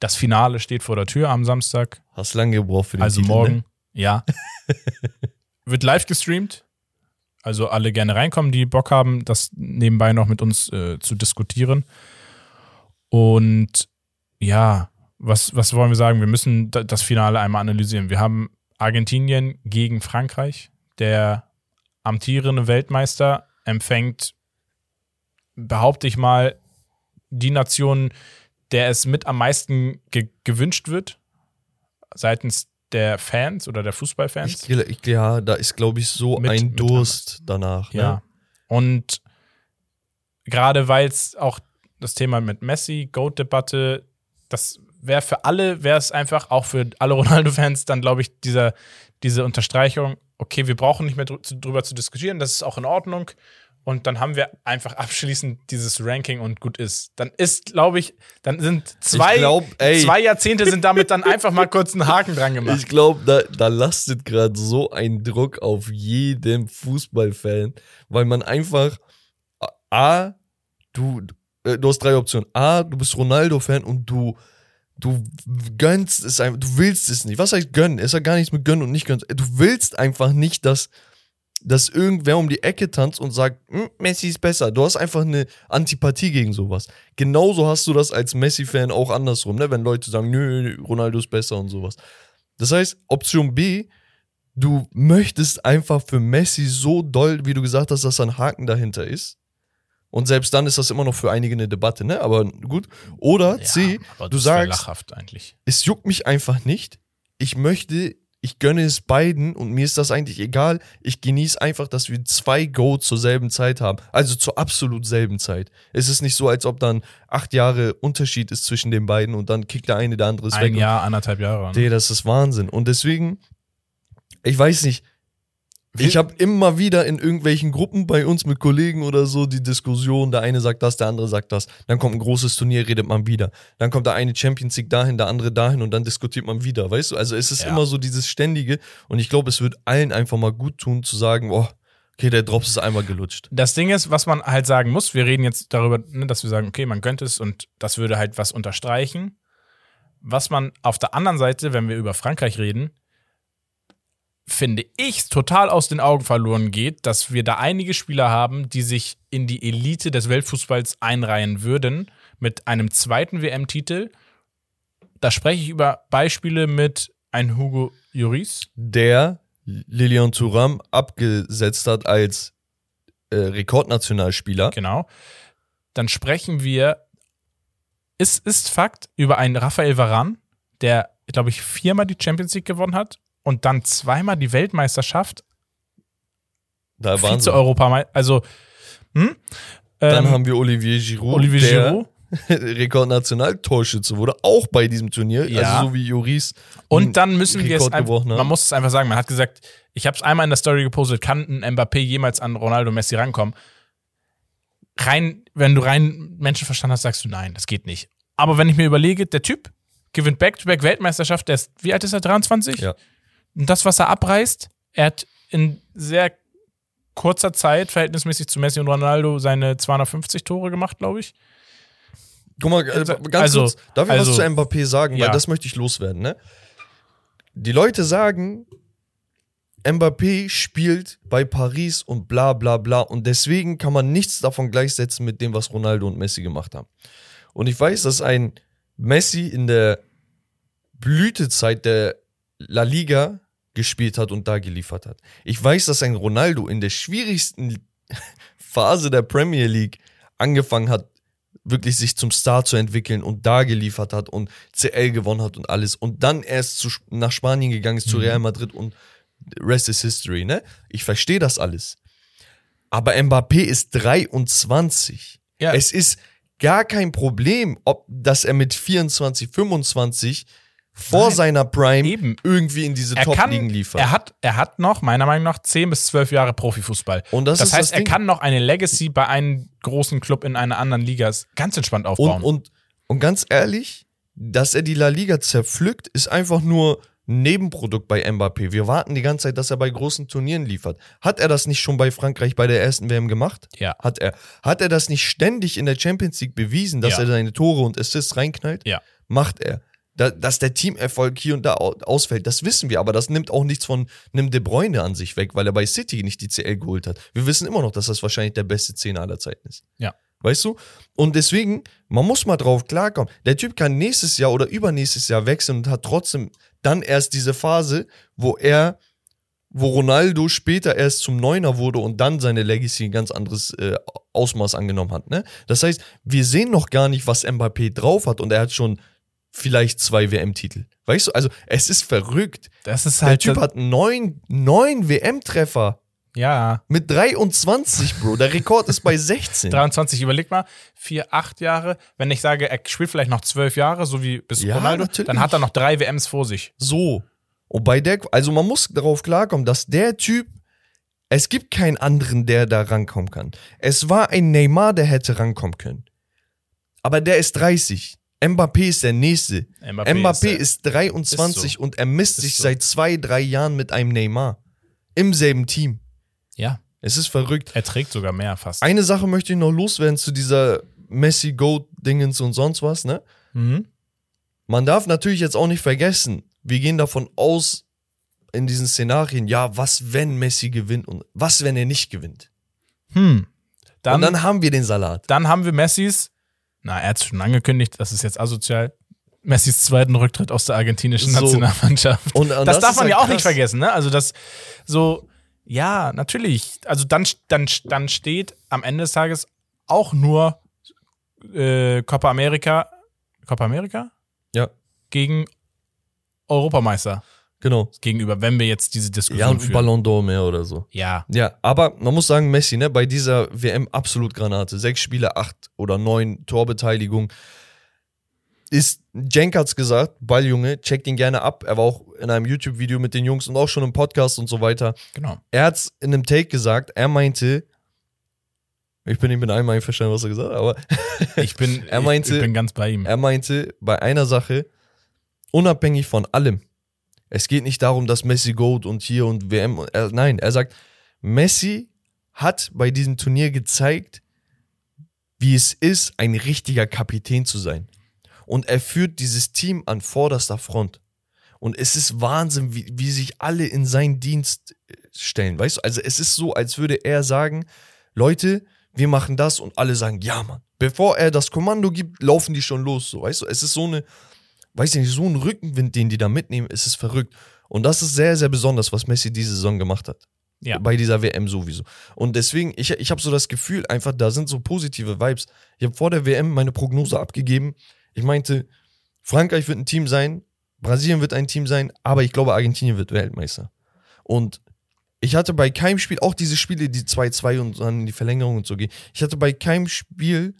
das Finale steht vor der Tür am Samstag, Hast lange gebraucht für den also Titel, morgen. Ne? Ja. Wird live gestreamt. Also alle gerne reinkommen, die Bock haben, das nebenbei noch mit uns äh, zu diskutieren. Und ja, was, was wollen wir sagen? Wir müssen da- das Finale einmal analysieren. Wir haben Argentinien gegen Frankreich. Der amtierende Weltmeister empfängt, behaupte ich mal, die Nation, der es mit am meisten ge gewünscht wird, seitens der Fans oder der Fußballfans. Ich, ich, ja, da ist, glaube ich, so Mit- ein Durst danach. Ne? Ja. Und gerade weil es auch das Thema mit Messi, Goat-Debatte, das wäre für alle, wäre es einfach, auch für alle Ronaldo-Fans, dann glaube ich, dieser, diese Unterstreichung, okay, wir brauchen nicht mehr drüber zu diskutieren, das ist auch in Ordnung. Und dann haben wir einfach abschließend dieses Ranking und gut ist. Dann ist, glaube ich, dann sind zwei, glaub, zwei Jahrzehnte sind damit dann einfach mal kurz einen Haken dran gemacht. Ich glaube, da, da lastet gerade so ein Druck auf jedem Fußballfan, weil man einfach A, du, äh, du hast drei Optionen. A, du bist Ronaldo-Fan und du, du gönnst es einfach, du willst es nicht. Was heißt gönnen? Es hat gar nichts mit gönnen und nicht gönnen. Du willst einfach nicht, dass, dass irgendwer um die Ecke tanzt und sagt, "Hm, Messi ist besser. Du hast einfach eine Antipathie gegen sowas. Genauso hast du das als Messi-Fan auch andersrum, ne? wenn Leute sagen, nö, Ronaldo ist besser und sowas. Das heißt, Option B, du möchtest einfach für Messi so doll, wie du gesagt hast, dass da ein Haken dahinter ist. Und selbst dann ist das immer noch für einige eine Debatte, ne? Aber gut. Oder C, aber du sagst, lachhaft eigentlich. es juckt mich einfach nicht. Ich möchte, ich gönne es beiden und mir ist das eigentlich egal. Ich genieße einfach, dass wir zwei Go zur selben Zeit haben. Also zur absolut selben Zeit. Es ist nicht so, als ob dann acht Jahre Unterschied ist zwischen den beiden und dann kickt der eine, der andere ist Ein weg. Jahr, anderthalb Jahre. Ne? Nee, das ist Wahnsinn. Und deswegen, ich weiß nicht, ich habe immer wieder in irgendwelchen Gruppen bei uns mit Kollegen oder so die Diskussion, der eine sagt das, der andere sagt das. Dann kommt ein großes Turnier, redet man wieder. Dann kommt der eine Champions League dahin, der andere dahin und dann diskutiert man wieder, weißt du? Also es ist Ja. immer so dieses Ständige und ich glaube, es wird allen einfach mal gut tun zu sagen, oh, okay, der Drops ist einmal gelutscht. Das Ding ist, was man halt sagen muss, wir reden jetzt darüber, ne, dass wir sagen, okay, man könnte es und das würde halt was unterstreichen. was man auf der anderen Seite, wenn wir über Frankreich reden, finde ich, total aus den Augen verloren geht, dass wir da einige Spieler haben, die sich in die Elite des Weltfußballs einreihen würden mit einem zweiten WM-Titel. Da spreche ich über Beispiele mit ein Hugo Lloris. Der Lilian Thuram abgesetzt hat als äh, Rekordnationalspieler. Genau. Dann sprechen wir, es ist Fakt, über einen Raphael Varan, der, glaube ich, viermal die Champions League gewonnen hat und dann zweimal die Weltmeisterschaft. Da waren sie. Also, hm? Dann Ähm, haben wir Olivier Giroud, Olivier Giroud. Rekordnationaltorschütze wurde, auch bei diesem Turnier, Ja. also so wie Joris. Und dann müssen wir es einfach, man muss es einfach sagen, man hat gesagt, ich habe es einmal in der Story gepostet, kann ein Mbappé jemals an Ronaldo Messi rankommen? Rein, wenn du rein Menschenverstand hast, sagst du nein, das geht nicht. Aber wenn ich mir überlege, der Typ gewinnt Back-to-Back Weltmeisterschaft, der ist, wie alt ist er, 23? Ja. Und das, was er abreißt, er hat in sehr kurzer Zeit, verhältnismäßig zu Messi und Ronaldo, seine 250 Tore gemacht, glaube ich. Guck mal, äh, ganz Also- kurz, darf ich also- was zu Mbappé sagen, Ja. weil das möchte ich loswerden, ne? Die Leute sagen, Mbappé spielt bei Paris und bla bla bla und deswegen kann man nichts davon gleichsetzen mit dem, was Ronaldo und Messi gemacht haben. Und ich weiß, dass ein Messi in der Blütezeit der La Liga gespielt hat und da geliefert hat. Ich weiß, dass ein Ronaldo in der schwierigsten Phase der Premier League angefangen hat, wirklich sich zum Star zu entwickeln und da geliefert hat und CL gewonnen hat und alles und dann erst zu, nach Spanien gegangen ist, zu Mhm. Real Madrid und Rest is History, ne? Ich verstehe das alles. Aber Mbappé ist 23. Ja. Es ist gar kein Problem, ob dass er mit 24, 25 vor Nein, seiner Prime eben. irgendwie in diese Top-Ligen liefert. er hat, er hat noch, meiner Meinung nach, 10 bis 12 Jahre Profifußball. Und das das ist heißt, das Ding. er kann noch eine Legacy bei einem großen Club in einer anderen Liga ganz entspannt Und, aufbauen. und, und ganz ehrlich, dass er die La Liga zerpflückt, ist einfach nur ein Nebenprodukt bei Mbappé. Wir warten die ganze Zeit, dass er bei großen Turnieren liefert. Hat er das nicht schon bei Frankreich bei der ersten WM gemacht? ja. Hat er. Hat er das nicht ständig in der Champions League bewiesen, dass Ja. er seine Tore und Assists reinknallt? Ja. Macht er. Da, dass der Teamerfolg hier und da au- ausfällt, das wissen wir, aber das nimmt auch nichts von einem De Bruyne an sich weg, weil er bei City nicht die CL geholt hat. Wir wissen immer noch, dass das wahrscheinlich der beste Zehner aller Zeiten ist. Ja. Weißt du? Und deswegen, man muss mal drauf klarkommen. Der Typ kann nächstes Jahr oder übernächstes Jahr wechseln und hat trotzdem dann erst diese Phase, wo er, wo Ronaldo später erst zum Neuner wurde und dann seine Legacy ein ganz anderes äh, Ausmaß angenommen hat. Ne? Das heißt, wir sehen noch gar nicht, was Mbappé drauf hat und er hat schon vielleicht zwei WM-Titel. Weißt du, also es ist verrückt. Das ist Der halt. Typ hat neun, neun WM-Treffer ja. mit 23, Bro. Der Rekord ist bei 16. 23, überleg mal, vier, acht Jahre. Wenn ich sage, er spielt vielleicht noch zwölf Jahre, so wie bis Ja, Ronaldo, natürlich. dann hat er noch drei WMs vor sich. So. Und bei der, also man muss darauf klarkommen, dass der Typ, es gibt keinen anderen, der da rankommen kann. Es war ein Neymar, der hätte rankommen können. Aber der ist 30. Mbappé ist der nächste. Mbappé, Mbappé ist, ist, 23 Ist so. und er misst sich so. seit zwei, drei Jahren mit einem Neymar. Im selben Team. Ja, Es ist verrückt. er trägt sogar mehr fast. Eine Sache möchte ich noch loswerden zu dieser Messi-Goat-Dingens und sonst was, ne? Mhm. Man darf natürlich jetzt auch nicht vergessen, wir gehen davon aus, in diesen Szenarien, ja, was, wenn Messi gewinnt und was, wenn er nicht gewinnt? Hm. Dann, und dann haben wir den Salat. dann haben wir Messis, na, er hat es schon angekündigt, das ist jetzt asozial, Messis zweiten Rücktritt aus der argentinischen So. Nationalmannschaft. Und, und das, darf ist man ja auch krass. nicht vergessen, ne? Also das so, ja, natürlich. Also dann, dann, dann steht am Ende des Tages auch nur äh, Copa America, Copa America Ja, gegen Europameister genau. gegenüber, wenn wir jetzt diese Ja, Diskussion und führen. Ballon d'Or mehr oder so. Ja, Ja, aber man muss sagen, Messi, ne, bei dieser WM absolut Granate. Sechs Spiele, acht oder neun Torbeteiligung. Ist, Cenk hat's gesagt, Balljunge, checkt ihn gerne ab. Er war auch in einem YouTube-Video mit den Jungs und auch schon im Podcast und so weiter. genau. Er hat's in einem Take gesagt, er meinte, ich bin nicht mit allem einverstanden, was er gesagt hat, aber Ich bin, Er meinte- ich, ich bin ganz bei ihm. er meinte bei einer Sache, unabhängig von allem, es geht nicht darum, dass Messi Goat und hier und WM, und er, nein, er sagt, Messi hat bei diesem Turnier gezeigt, wie es ist, ein richtiger Kapitän zu sein. Und er führt dieses Team an vorderster Front. Und es ist Wahnsinn, wie, wie sich alle in seinen Dienst äh, stellen. Weißt du, also es ist so, als würde er sagen, Leute, wir machen das und alle sagen, ja, Mann. Bevor er das Kommando gibt, laufen die schon los. So, weißt du, es ist so eine, weiß ich nicht, so ein Rückenwind, den die da mitnehmen, es ist verrückt. Und das ist sehr, sehr besonders, was Messi diese Saison gemacht hat. Ja. Bei dieser WM sowieso. Und deswegen, ich, ich habe so das Gefühl, einfach, da sind so positive Vibes. Ich habe vor der WM meine Prognose abgegeben. Ich meinte, Frankreich wird ein Team sein, Brasilien wird ein Team sein, aber ich glaube, Argentinien wird Weltmeister. Und ich hatte bei keinem Spiel, auch diese Spiele, die 2-2 und dann in die Verlängerung und so gehen, ich hatte bei keinem Spiel,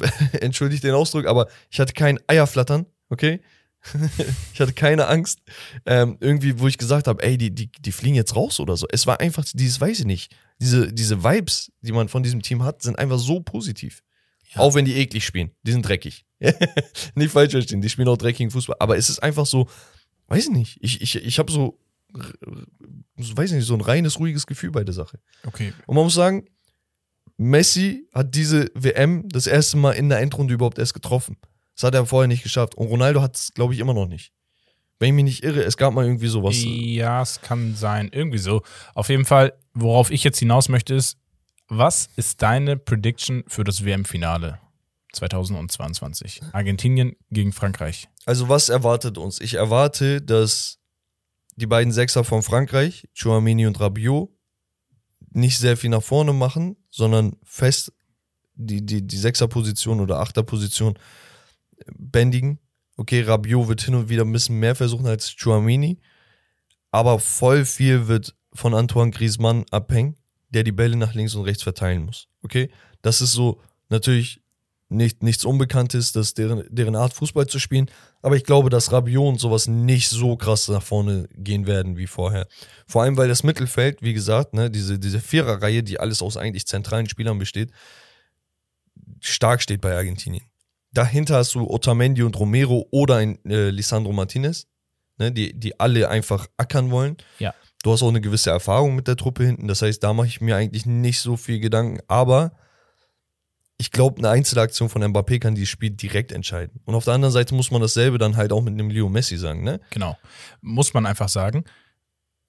entschuldigt den Ausdruck, aber ich hatte kein Eierflattern, okay? ich hatte keine Angst, ähm, irgendwie, wo ich gesagt habe, ey, die, die, die fliegen jetzt raus oder so. Es war einfach dieses, weiß ich nicht, diese, diese Vibes, die man von diesem Team hat, sind einfach so positiv. Ja. Auch wenn die eklig spielen. Die sind dreckig. nicht falsch verstehen, die spielen auch dreckigen Fußball. Aber es ist einfach so, weiß ich nicht, ich, ich, ich habe so, so, weiß ich nicht, so ein reines, ruhiges Gefühl bei der Sache. Okay. Und man muss sagen, Messi hat diese WM das erste Mal in der Endrunde überhaupt erst getroffen. Das hat er vorher nicht geschafft. Und Ronaldo hat es, glaube ich, immer noch nicht. Wenn ich mich nicht irre, es gab mal irgendwie sowas. Ja, es kann sein. Irgendwie so. Auf jeden Fall, worauf ich jetzt hinaus möchte, ist, was ist deine Prediction für das WM-Finale 2022? Argentinien gegen Frankreich. Also, was erwartet uns? Ich erwarte, dass die beiden Sechser von Frankreich, Chouamini und Rabiot, nicht sehr viel nach vorne machen, sondern fest die, die, die Sechserposition oder Achterposition bändigen. Okay, Rabiot wird hin und wieder ein bisschen mehr versuchen als Chouamini, aber voll viel wird von Antoine Griezmann abhängen, der die Bälle nach links und rechts verteilen muss. Okay, das ist so natürlich nicht, nichts Unbekanntes, dass deren, deren Art Fußball zu spielen, aber ich glaube, dass Rabiot und sowas nicht so krass nach vorne gehen werden wie vorher. Vor allem, weil das Mittelfeld, wie gesagt, ne, diese, diese Viererreihe, die alles aus eigentlich zentralen Spielern besteht, stark steht bei Argentinien. Dahinter hast du Otamendi und Romero oder ein äh, Lisandro Martinez, ne, die, die alle einfach ackern wollen. Ja. Du hast auch eine gewisse Erfahrung mit der Truppe hinten, das heißt, da mache ich mir eigentlich nicht so viel Gedanken, aber ich glaube, eine Einzelaktion von Mbappé kann dieses Spiel direkt entscheiden. Und auf der anderen Seite muss man dasselbe dann halt auch mit einem Leo Messi sagen, ne? Genau. Muss man einfach sagen.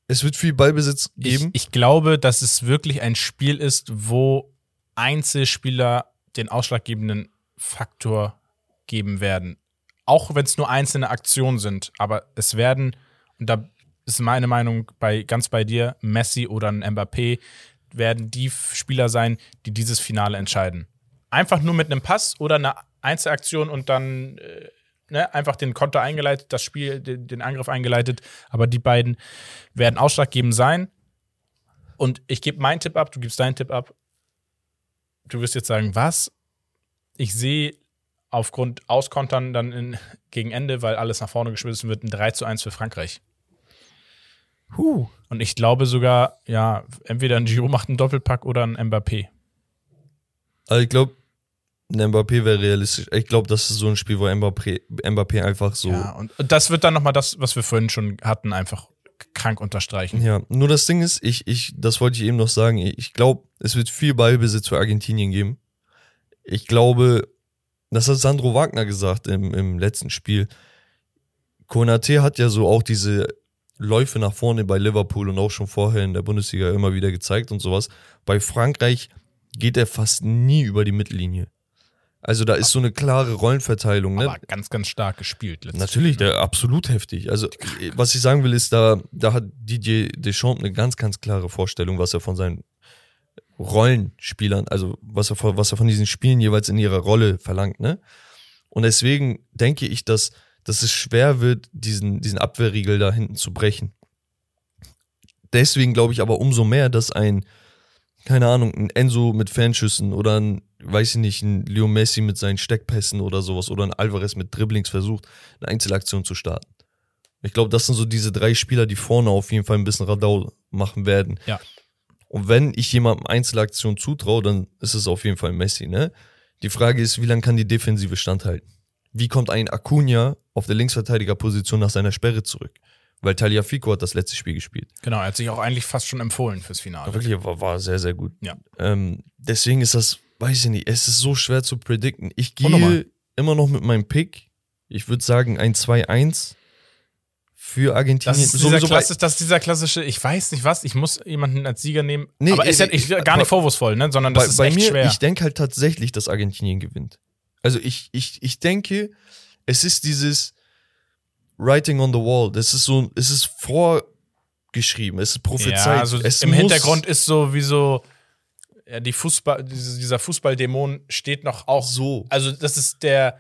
Es wird viel Ballbesitz geben. Ich, ich glaube, dass es wirklich ein Spiel ist, wo Einzelspieler den ausschlaggebenden Faktor geben werden. Auch wenn es nur einzelne Aktionen sind. Aber es werden, und da ist meine Meinung bei, ganz bei dir, Messi oder ein Mbappé, werden die Spieler sein, die dieses Finale entscheiden. Einfach nur mit einem Pass oder einer Einzelaktion und dann äh, ne, einfach den Konter eingeleitet, das Spiel, den, den Angriff eingeleitet. Aber die beiden werden ausschlaggebend sein. Und ich gebe meinen Tipp ab, du gibst deinen Tipp ab. Du wirst jetzt sagen, was? Ich sehe aufgrund Auskontern dann in, gegen Ende, weil alles nach vorne geschmissen wird, ein 3 zu 1 für Frankreich. Huh. Und ich glaube sogar, ja, entweder ein Giro macht einen Doppelpack oder ein Mbappé. Also ich glaube, Mbappé wäre realistisch. Ich glaube, das ist so ein Spiel, wo Mbappé, Mbappé einfach so. Ja, und, und das wird dann nochmal das, was wir vorhin schon hatten, einfach krank unterstreichen. Ja, nur das Ding ist, ich, ich, das wollte ich eben noch sagen, ich glaube, es wird viel Ballbesitz für Argentinien geben. Ich glaube, das hat Sandro Wagner gesagt im, im letzten Spiel. Konate hat ja so auch diese Läufe nach vorne bei Liverpool und auch schon vorher in der Bundesliga immer wieder gezeigt und sowas. Bei Frankreich geht er fast nie über die Mittellinie. Also da ist so eine klare Rollenverteilung. Ne? Aber ganz, ganz stark gespielt. Natürlich, Spiel, ne? der absolut heftig. Also was ich sagen will, ist, da, da hat Didier Deschamps eine ganz, ganz klare Vorstellung, was er von seinen Rollenspielern, also was er, von, was er von diesen Spielen jeweils in ihrer Rolle verlangt. Ne? Und deswegen denke ich, dass, dass es schwer wird, diesen, diesen Abwehrriegel da hinten zu brechen. Deswegen glaube ich aber umso mehr, dass ein, keine Ahnung, ein Enzo mit Fernschüssen oder ein, weiß ich nicht, ein Leo Messi mit seinen Steckpässen oder sowas oder ein Alvarez mit Dribblings versucht, eine Einzelaktion zu starten. Ich glaube, das sind so diese drei Spieler, die vorne auf jeden Fall ein bisschen Radau machen werden. Ja. Und wenn ich jemandem Einzelaktion zutraue, dann ist es auf jeden Fall Messi, ne? Die Frage ist, wie lange kann die Defensive standhalten? Wie kommt ein Acuna auf der Linksverteidigerposition nach seiner Sperre zurück? Weil Taliafico hat das letzte Spiel gespielt. Genau, er hat sich auch eigentlich fast schon empfohlen fürs Finale. Wirklich, war, war sehr, sehr gut. Ja. Ähm, deswegen ist das, weiß ich nicht, es ist so schwer zu predikten. Ich gehe, immer noch mit meinem Pick. Ich würde sagen ein 2-1 für Argentinien. Das ist, dieser klassisch, das ist dieser klassische, ich weiß nicht was, ich muss jemanden als Sieger nehmen. Nee, aber ist äh, ja ich, gar aber- nicht vorwurfsvoll, ne? sondern das bei, ist bei echt mir, schwer. ich denke halt tatsächlich, dass Argentinien gewinnt. Also ich, ich, ich denke, es ist dieses Writing on the Wall. Das ist so, es ist vorgeschrieben, es ist prophezeit. ja, also es im Hintergrund ist so wie so, ja, die Fußball, diese- dieser Fußballdämon steht noch auch so. Also das ist der,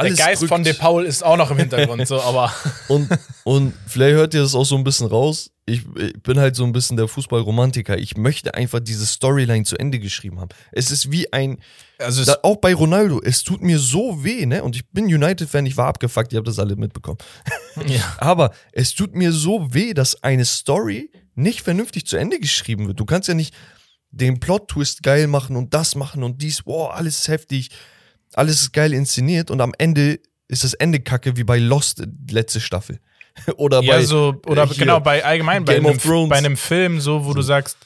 der Geist drückt. von De Paul ist auch noch im Hintergrund, so, aber Und, und vielleicht hört ihr das auch so ein bisschen raus. Ich, ich bin halt so ein bisschen der Fußballromantiker. Ich möchte einfach diese Storyline zu Ende geschrieben haben. Es ist wie ein, also da, auch bei Ronaldo, es tut mir so weh, ne? Und ich bin United-Fan, ich war abgefuckt, ihr habt das alle mitbekommen. ja. Aber es tut mir so weh, dass eine Story nicht vernünftig zu Ende geschrieben wird. Du kannst ja nicht den Plot-Twist geil machen und das machen und dies, boah, alles ist heftig, alles ist geil inszeniert und am Ende ist das Ende kacke wie bei Lost letzte Staffel. oder ja, bei so, oder äh, genau, bei allgemein bei Game einem, of Thrones. bei einem Film, so, wo du sagst,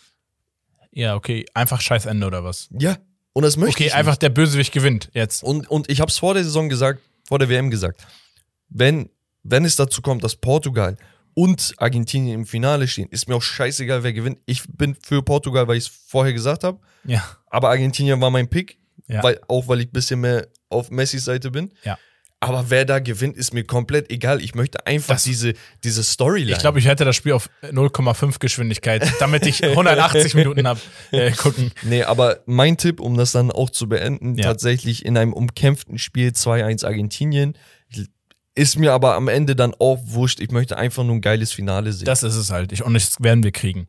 ja, okay, einfach scheiß Ende oder was? Ja, und das möchte Okay, ich einfach nicht. der Bösewicht gewinnt jetzt. Und, und ich habe es vor der Saison gesagt, vor der WM gesagt, wenn, wenn es dazu kommt, dass Portugal und Argentinien im Finale stehen, ist mir auch scheißegal, wer gewinnt. Ich bin für Portugal, weil ich es vorher gesagt habe. Ja. Aber Argentinien war mein Pick, Ja. weil, auch weil ich ein bisschen mehr auf Messis Seite bin. Ja. Aber wer da gewinnt, ist mir komplett egal. Ich möchte einfach Das- diese, diese Storyline. Ich glaube, ich hätte das Spiel auf 0,5 Geschwindigkeit, damit ich 180 Minuten hab äh, gucken. Nee, aber mein Tipp, um das dann auch zu beenden, Ja. tatsächlich in einem umkämpften Spiel 2-1 Argentinien. Ist mir aber am Ende dann auch wurscht. Ich möchte einfach nur ein geiles Finale sehen. Das ist es halt. Ich, und das werden wir kriegen.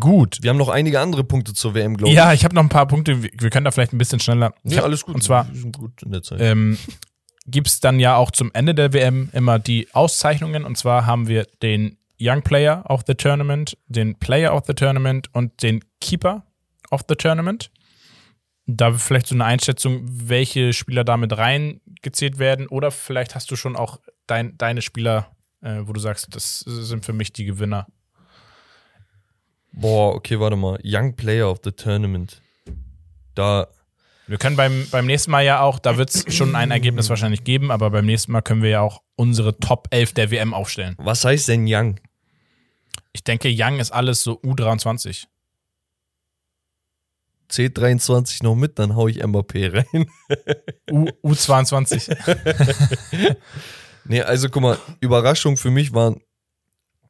Gut. Wir haben noch einige andere Punkte zur WM, glaube ich. Ja, ich habe noch ein paar Punkte. Wir können da vielleicht ein bisschen schneller. Ja, hab- alles gut. Und zwar Wir sind gut in der Zeit. ähm, gibt es dann ja auch zum Ende der WM immer die Auszeichnungen. Und zwar haben wir den Young Player of the Tournament, den Player of the Tournament und den Keeper of the Tournament. Da vielleicht so eine Einschätzung, welche Spieler damit reingezählt werden. Oder vielleicht hast du schon auch dein, deine Spieler, äh, wo du sagst, das sind für mich die Gewinner. Boah, okay, warte mal. Young Player of the Tournament. Da, Wir können beim, beim nächsten Mal ja auch, da wird es schon ein Ergebnis wahrscheinlich geben, aber beim nächsten Mal können wir ja auch unsere Top 11 der WM aufstellen. was heißt denn Young? Ich denke, Young ist alles so U23. C23 noch mit, dann hau ich Mbappé rein. U, U22. Nee, also guck mal, Überraschung für mich waren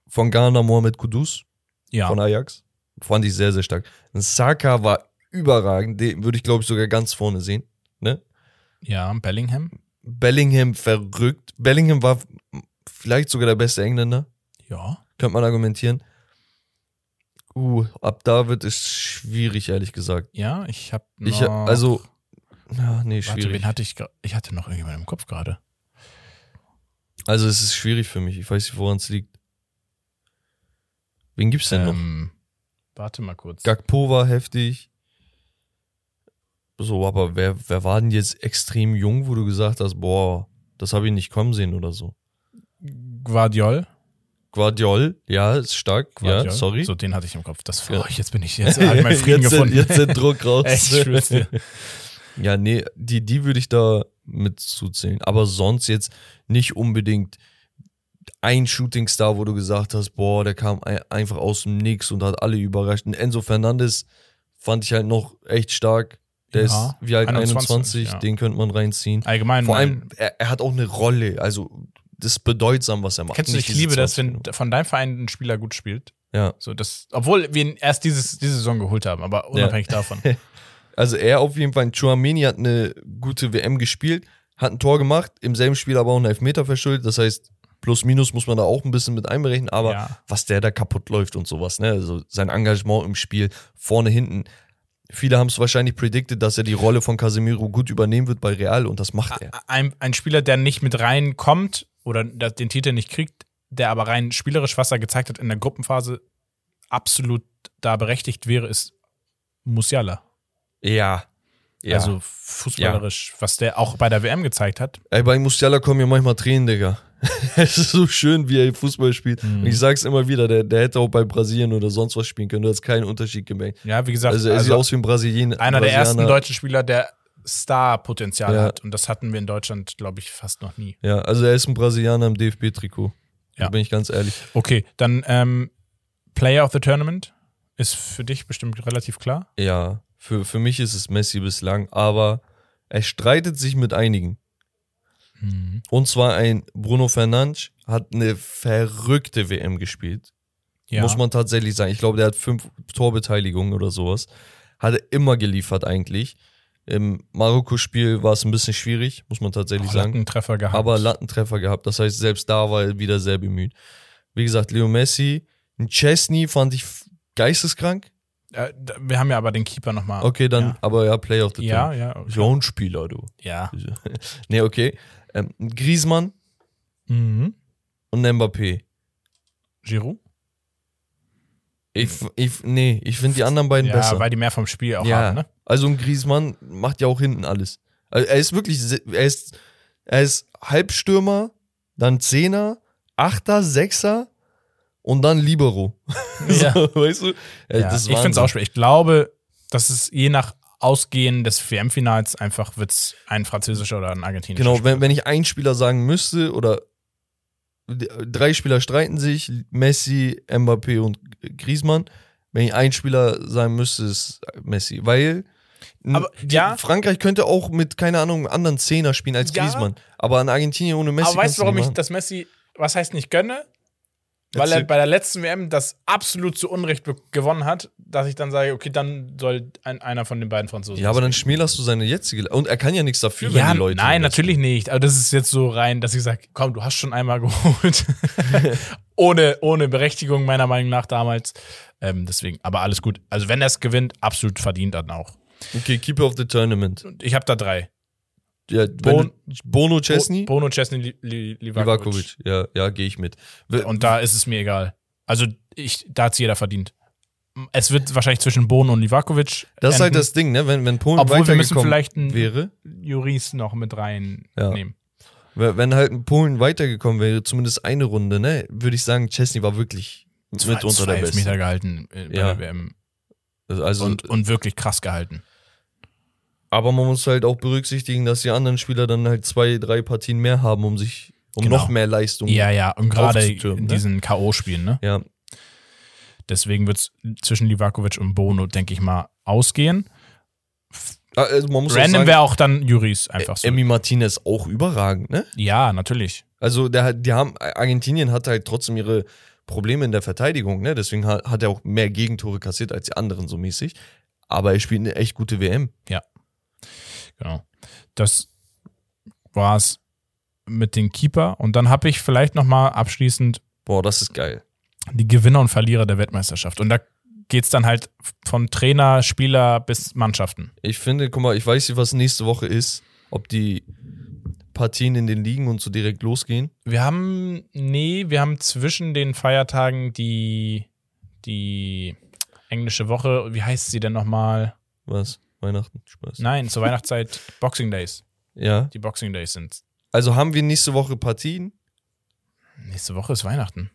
von Ghana Mohamed Kudus Ja. von Ajax. Fand ich sehr, sehr stark. Saka war überragend, den würde ich glaube ich sogar ganz vorne sehen. Ne? Ja, Bellingham. Bellingham verrückt. Bellingham war vielleicht sogar der beste Engländer, Ja. könnte man argumentieren. Uh, ab da wird es schwierig, ehrlich gesagt. Ja, ich habe noch. Ich, also, ja, nee, Warte, schwierig. wen hatte ich? Ich hatte noch irgendjemanden im Kopf gerade. Also, es ist schwierig für mich. Ich weiß nicht, woran es liegt. Wen gibt's denn noch? Ähm, warte mal kurz. Gakpo war heftig. So, aber wer, wer war denn jetzt extrem jung, wo du gesagt hast, boah, das habe ich nicht kommen sehen oder so? Guardiol. Guardiol, ja, ist stark, Guardiol. ja, sorry. So, den hatte ich im Kopf. Das, Ja. oh, jetzt bin ich, jetzt habe ich meinen Frieden jetzt, gefunden. Sind, jetzt sind Druck raus. Echt, ich ja, nee, die, die würde ich da mit zuzählen. Aber sonst jetzt nicht unbedingt ein Shootingstar, wo du gesagt hast, boah, der kam ein, einfach aus dem Nix und hat alle überrascht. Und Enzo Fernandes fand ich halt noch echt stark. Der Ja, ist wie alt 21, 21, ja. den könnte man reinziehen. Allgemein. Vor allem, er, er hat auch eine Rolle, also das ist bedeutsam, was er macht. Kennst du, ich liebe das, 20 wenn von deinem Verein ein Spieler gut spielt. Ja, So, das, obwohl wir ihn erst dieses, diese Saison geholt haben, aber unabhängig davon. also er auf jeden Fall, Chouameni hat eine gute WM gespielt, hat ein Tor gemacht, im selben Spiel aber auch einen Elfmeter verschuldet, das heißt, plus minus muss man da auch ein bisschen mit einberechnen, aber Ja. was der da kaputt läuft und sowas, ne, also sein Engagement im Spiel, vorne, hinten, viele haben es wahrscheinlich predicted, dass er die Rolle von Casemiro gut übernehmen wird bei Real und das macht er. Ein, ein Spieler, der nicht mit reinkommt oder der den Titel nicht kriegt, der aber rein spielerisch, was er gezeigt hat in der Gruppenphase, absolut da berechtigt wäre, ist Musiala. Ja. Ja. Also fußballerisch, was der auch bei der WM gezeigt hat. Ey, bei Musiala kommen mir manchmal Tränen, Digga. es ist so schön, wie er Fußball spielt. Mhm. Und ich sag's immer wieder, der, der hätte auch bei Brasilien oder sonst was spielen können. Du hast keinen Unterschied gemerkt. Ja, wie gesagt, Also er sieht also aus wie ein Brasilien einer der ersten Brasilianer. deutschen Spieler, der Star-Potenzial Ja. hat. Und das hatten wir in Deutschland, glaube ich, fast noch nie. Ja, also er ist ein Brasilianer im DFB-Trikot. Da Ja. bin ich ganz ehrlich. Okay, dann ähm, Player of the Tournament ist für dich bestimmt relativ klar. Ja, für, für mich ist es Messi bislang, aber er streitet sich mit einigen. Mhm. Und zwar ein Bruno Fernandes hat eine verrückte WM gespielt. Ja. Muss man tatsächlich sagen. Ich glaube, der hat fünf Torbeteiligungen oder sowas. Hat er immer geliefert eigentlich. Im Marokko-Spiel war es ein bisschen schwierig, muss man tatsächlich Oh, sagen. Lattentreffer gehabt. Aber Lattentreffer gehabt. Das heißt, selbst da war er wieder sehr bemüht. Wie gesagt, Leo Messi, ein Chesney fand ich geisteskrank. Äh, wir haben ja aber den Keeper nochmal. Okay, dann, Ja. aber ja, Play of the Ja, Tour. ja. okay. Schon Spieler, du. Ja. nee, okay. Ähm, Griezmann Mhm. und Mbappé. Giroud? Ich, ich, nee, ich finde die anderen beiden Ja, besser. weil die mehr vom Spiel auch ja, haben, ne? also ein Griezmann macht ja auch hinten alles. Also er ist wirklich, er ist, er ist Halbstürmer, dann Zehner, Achter, Sechser und dann Libero. Ja. so, weißt du? Äh, Ja, ich finde es auch schwer. Ich glaube, dass es je nach Ausgehen des WM-Finals einfach wird es ein französischer oder ein argentinischer. Genau, wenn, wenn ich einen Spieler sagen müsste oder drei Spieler streiten sich, Messi, Mbappé und Griezmann. Wenn ich einen Spieler sagen müsste, ist Messi, weil Aber, ja. Frankreich könnte auch mit, keine Ahnung, anderen Zehner spielen als Ja. Griezmann. Aber an Argentinien ohne Messi Aber weißt du, warum ich das Messi, was heißt nicht gönne? Weil er bei der letzten WM das absolut zu Unrecht gewonnen hat, dass ich dann sage, okay, dann soll ein, einer von den beiden Franzosen. Ja, aber dann schmälerst du seine jetzige. Und er kann ja nichts dafür, ja, wenn die Leute. nein, natürlich nicht. Aber das ist jetzt so rein, dass ich sage, komm, du hast schon einmal geholt. ohne, ohne Berechtigung, meiner Meinung nach damals. Ähm, deswegen, aber alles gut. Also, wenn er es gewinnt, absolut verdient dann auch. Okay, Keeper of the Tournament. Und ich habe da drei. Ja, Bon- Bon, Bono Chesney, Bo Bono, Chesney, Li Li Livakovic. Ja, ja, gehe ich mit. Und da ist es mir egal. Also, ich, da hat es jeder verdient. Es wird wahrscheinlich zwischen Bono und Livakovic. Das ist halt enden, das Ding, ne? Wenn, wenn Polen Obwohl wir müssen vielleicht einen wäre, Juris noch mit reinnehmen. wenn wenn halt ein Polen weitergekommen wäre, zumindest eine Runde, ne, würde ich sagen, Chesney war wirklich Zwei, mitunter zwei der Beste. Meter gehalten äh, bei Ja. der WM. Also, Und, und wirklich krass gehalten. Aber man muss halt auch berücksichtigen, dass die anderen Spieler dann halt zwei, drei Partien mehr haben, um sich, um Genau. noch mehr Leistung. Ja, ja. Und gerade in ne? diesen K.O.-Spielen, ne? ja. Deswegen wird es zwischen Livakovic und Bono, denke ich mal, ausgehen. Also muss auch Random wäre auch dann Juris einfach so. Emi Martinez auch überragend, ne? Ja, natürlich. Also der, die haben, Argentinien hat halt trotzdem ihre Probleme in der Verteidigung, ne? Deswegen hat, hat er auch mehr Gegentore kassiert als die anderen so mäßig. Aber er spielt eine echt gute WM. Genau. Das war's mit den Keeper. Und dann habe ich vielleicht noch mal abschließend Boah, das ist geil. die Gewinner und Verlierer der Weltmeisterschaft. Und da geht's dann halt von Trainer, Spieler bis Mannschaften. Ich finde, guck mal, ich weiß nicht, was nächste Woche ist, ob die Partien in den Ligen und so direkt losgehen. Wir haben, nee, wir haben zwischen den Feiertagen die, die englische Woche, wie heißt sie denn nochmal? Was? Weihnachten? Spaß. Nein, zur Weihnachtszeit Boxing Days. Ja. Die Boxing Days sind. Also haben wir nächste Woche Partien. Nächste Woche ist Weihnachten.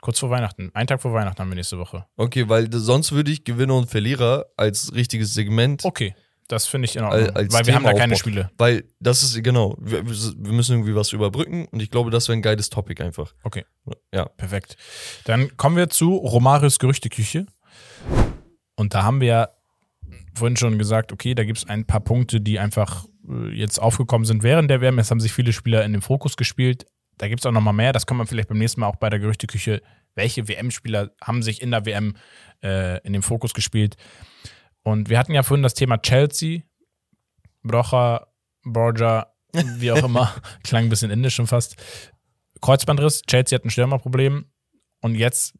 Kurz vor Weihnachten. Ein Tag vor Weihnachten haben wir nächste Woche. Okay, weil sonst würde ich Gewinner und Verlierer als richtiges Segment, Okay, das finde ich in Ordnung. Al- als weil wir haben da keine. Spiele. weil das ist, genau, wir, wir müssen irgendwie was überbrücken und ich glaube, das wäre ein geiles Topic einfach. Okay. Ja. Perfekt. Dann kommen wir zu Romarios Gerüchteküche. Und da haben wir ja vorhin schon gesagt, okay, da gibt es ein paar Punkte, die einfach äh, jetzt aufgekommen sind während der WM. Jetzt haben sich viele Spieler in den Fokus gespielt. Da gibt es auch noch mal mehr. Das kann man vielleicht beim nächsten Mal auch bei der Gerüchteküche. Welche WM-Spieler haben sich in der WM äh, in den Fokus gespielt? Und wir hatten ja vorhin das Thema Chelsea, Brocha, Borja, wie auch immer. Klang ein bisschen indisch schon fast. Kreuzbandriss, Chelsea hat ein Stürmerproblem. Und jetzt,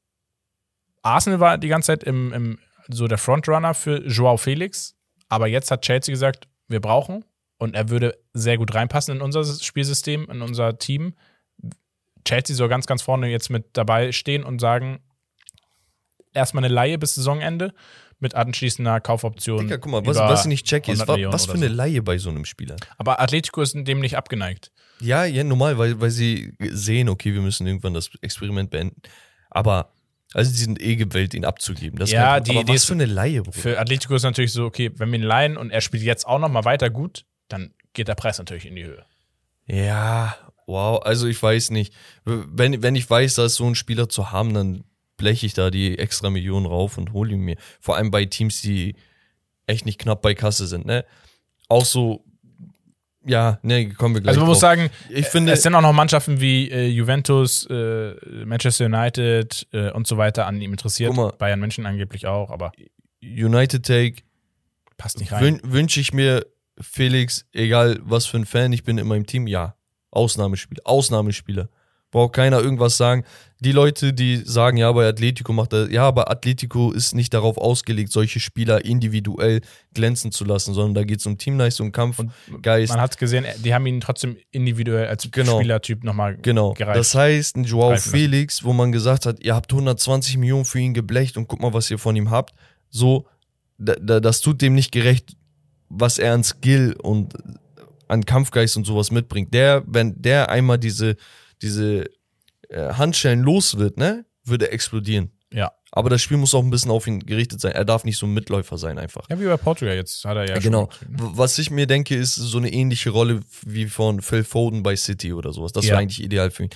Arsenal war die ganze Zeit im, im so der Frontrunner für Joao Felix. Aber jetzt hat Chelsea gesagt, wir brauchen. Und er würde sehr gut reinpassen in unser Spielsystem, in unser Team. Chelsea soll ganz, ganz vorne jetzt mit dabei stehen und sagen, erstmal eine Laie bis Saisonende mit anschließender Kaufoption. Digga, guck mal, was, was ich nicht checke, ist, 100 wa- Millionen was für eine Laie bei so einem Spieler. Aber Atletico ist dem nicht abgeneigt. Ja, ja, normal, weil, weil sie sehen, okay, wir müssen irgendwann das Experiment beenden. Aber, also die sind eh gewillt, ihn abzugeben. Das ist Ja, die aber Idee was ist- für eine Laie, Bruder. Für Atletico ist natürlich so, okay, wenn wir ihn leihen und er spielt jetzt auch noch mal weiter gut, dann geht der Preis natürlich in die Höhe. Ja, wow. Also ich weiß nicht. Wenn, wenn ich weiß, da ist so ein Spieler zu haben, dann bleche ich da die extra Millionen rauf und hole ihn mir. Vor allem bei Teams, die echt nicht knapp bei Kasse sind, ne? Auch so, ja, ne, kommen wir gleich. Also man muss sagen, ich finde, es sind auch noch Mannschaften wie äh, Juventus, äh, Manchester United äh, und so weiter an ihm interessiert. Mal. Bayern München angeblich auch, aber United Take passt nicht rein. wün, wünsche ich mir Felix, egal was für ein Fan ich bin in meinem Team, ja. Ausnahmespieler, Ausnahmespieler. Braucht keiner irgendwas sagen. Die Leute, die sagen, ja, bei Atletico macht er, ja, aber Atletico ist nicht darauf ausgelegt, solche Spieler individuell glänzen zu lassen, sondern da geht es um Teamleistung, Kampf, Geist. Man hat gesehen, die haben ihn trotzdem individuell als Genau. Spielertyp nochmal Genau. gereicht. Das heißt, ein Joao lassen. Felix, wo man gesagt hat, ihr habt 120 Millionen für ihn geblecht und guck mal, was ihr von ihm habt. So, da, da, das tut dem nicht gerecht, was er an Skill und an Kampfgeist und sowas mitbringt. Der, wenn der einmal diese, diese äh, Handschellen los wird, ne, würde er explodieren. ja. Aber das Spiel muss auch ein bisschen auf ihn gerichtet sein. Er darf nicht so ein Mitläufer sein einfach. ja, wie bei Portugal jetzt hat er ja genau. schon. W- Was ich mir denke, ist so eine ähnliche Rolle wie von Phil Foden bei City oder sowas. Das Ja. wäre eigentlich ideal für ihn.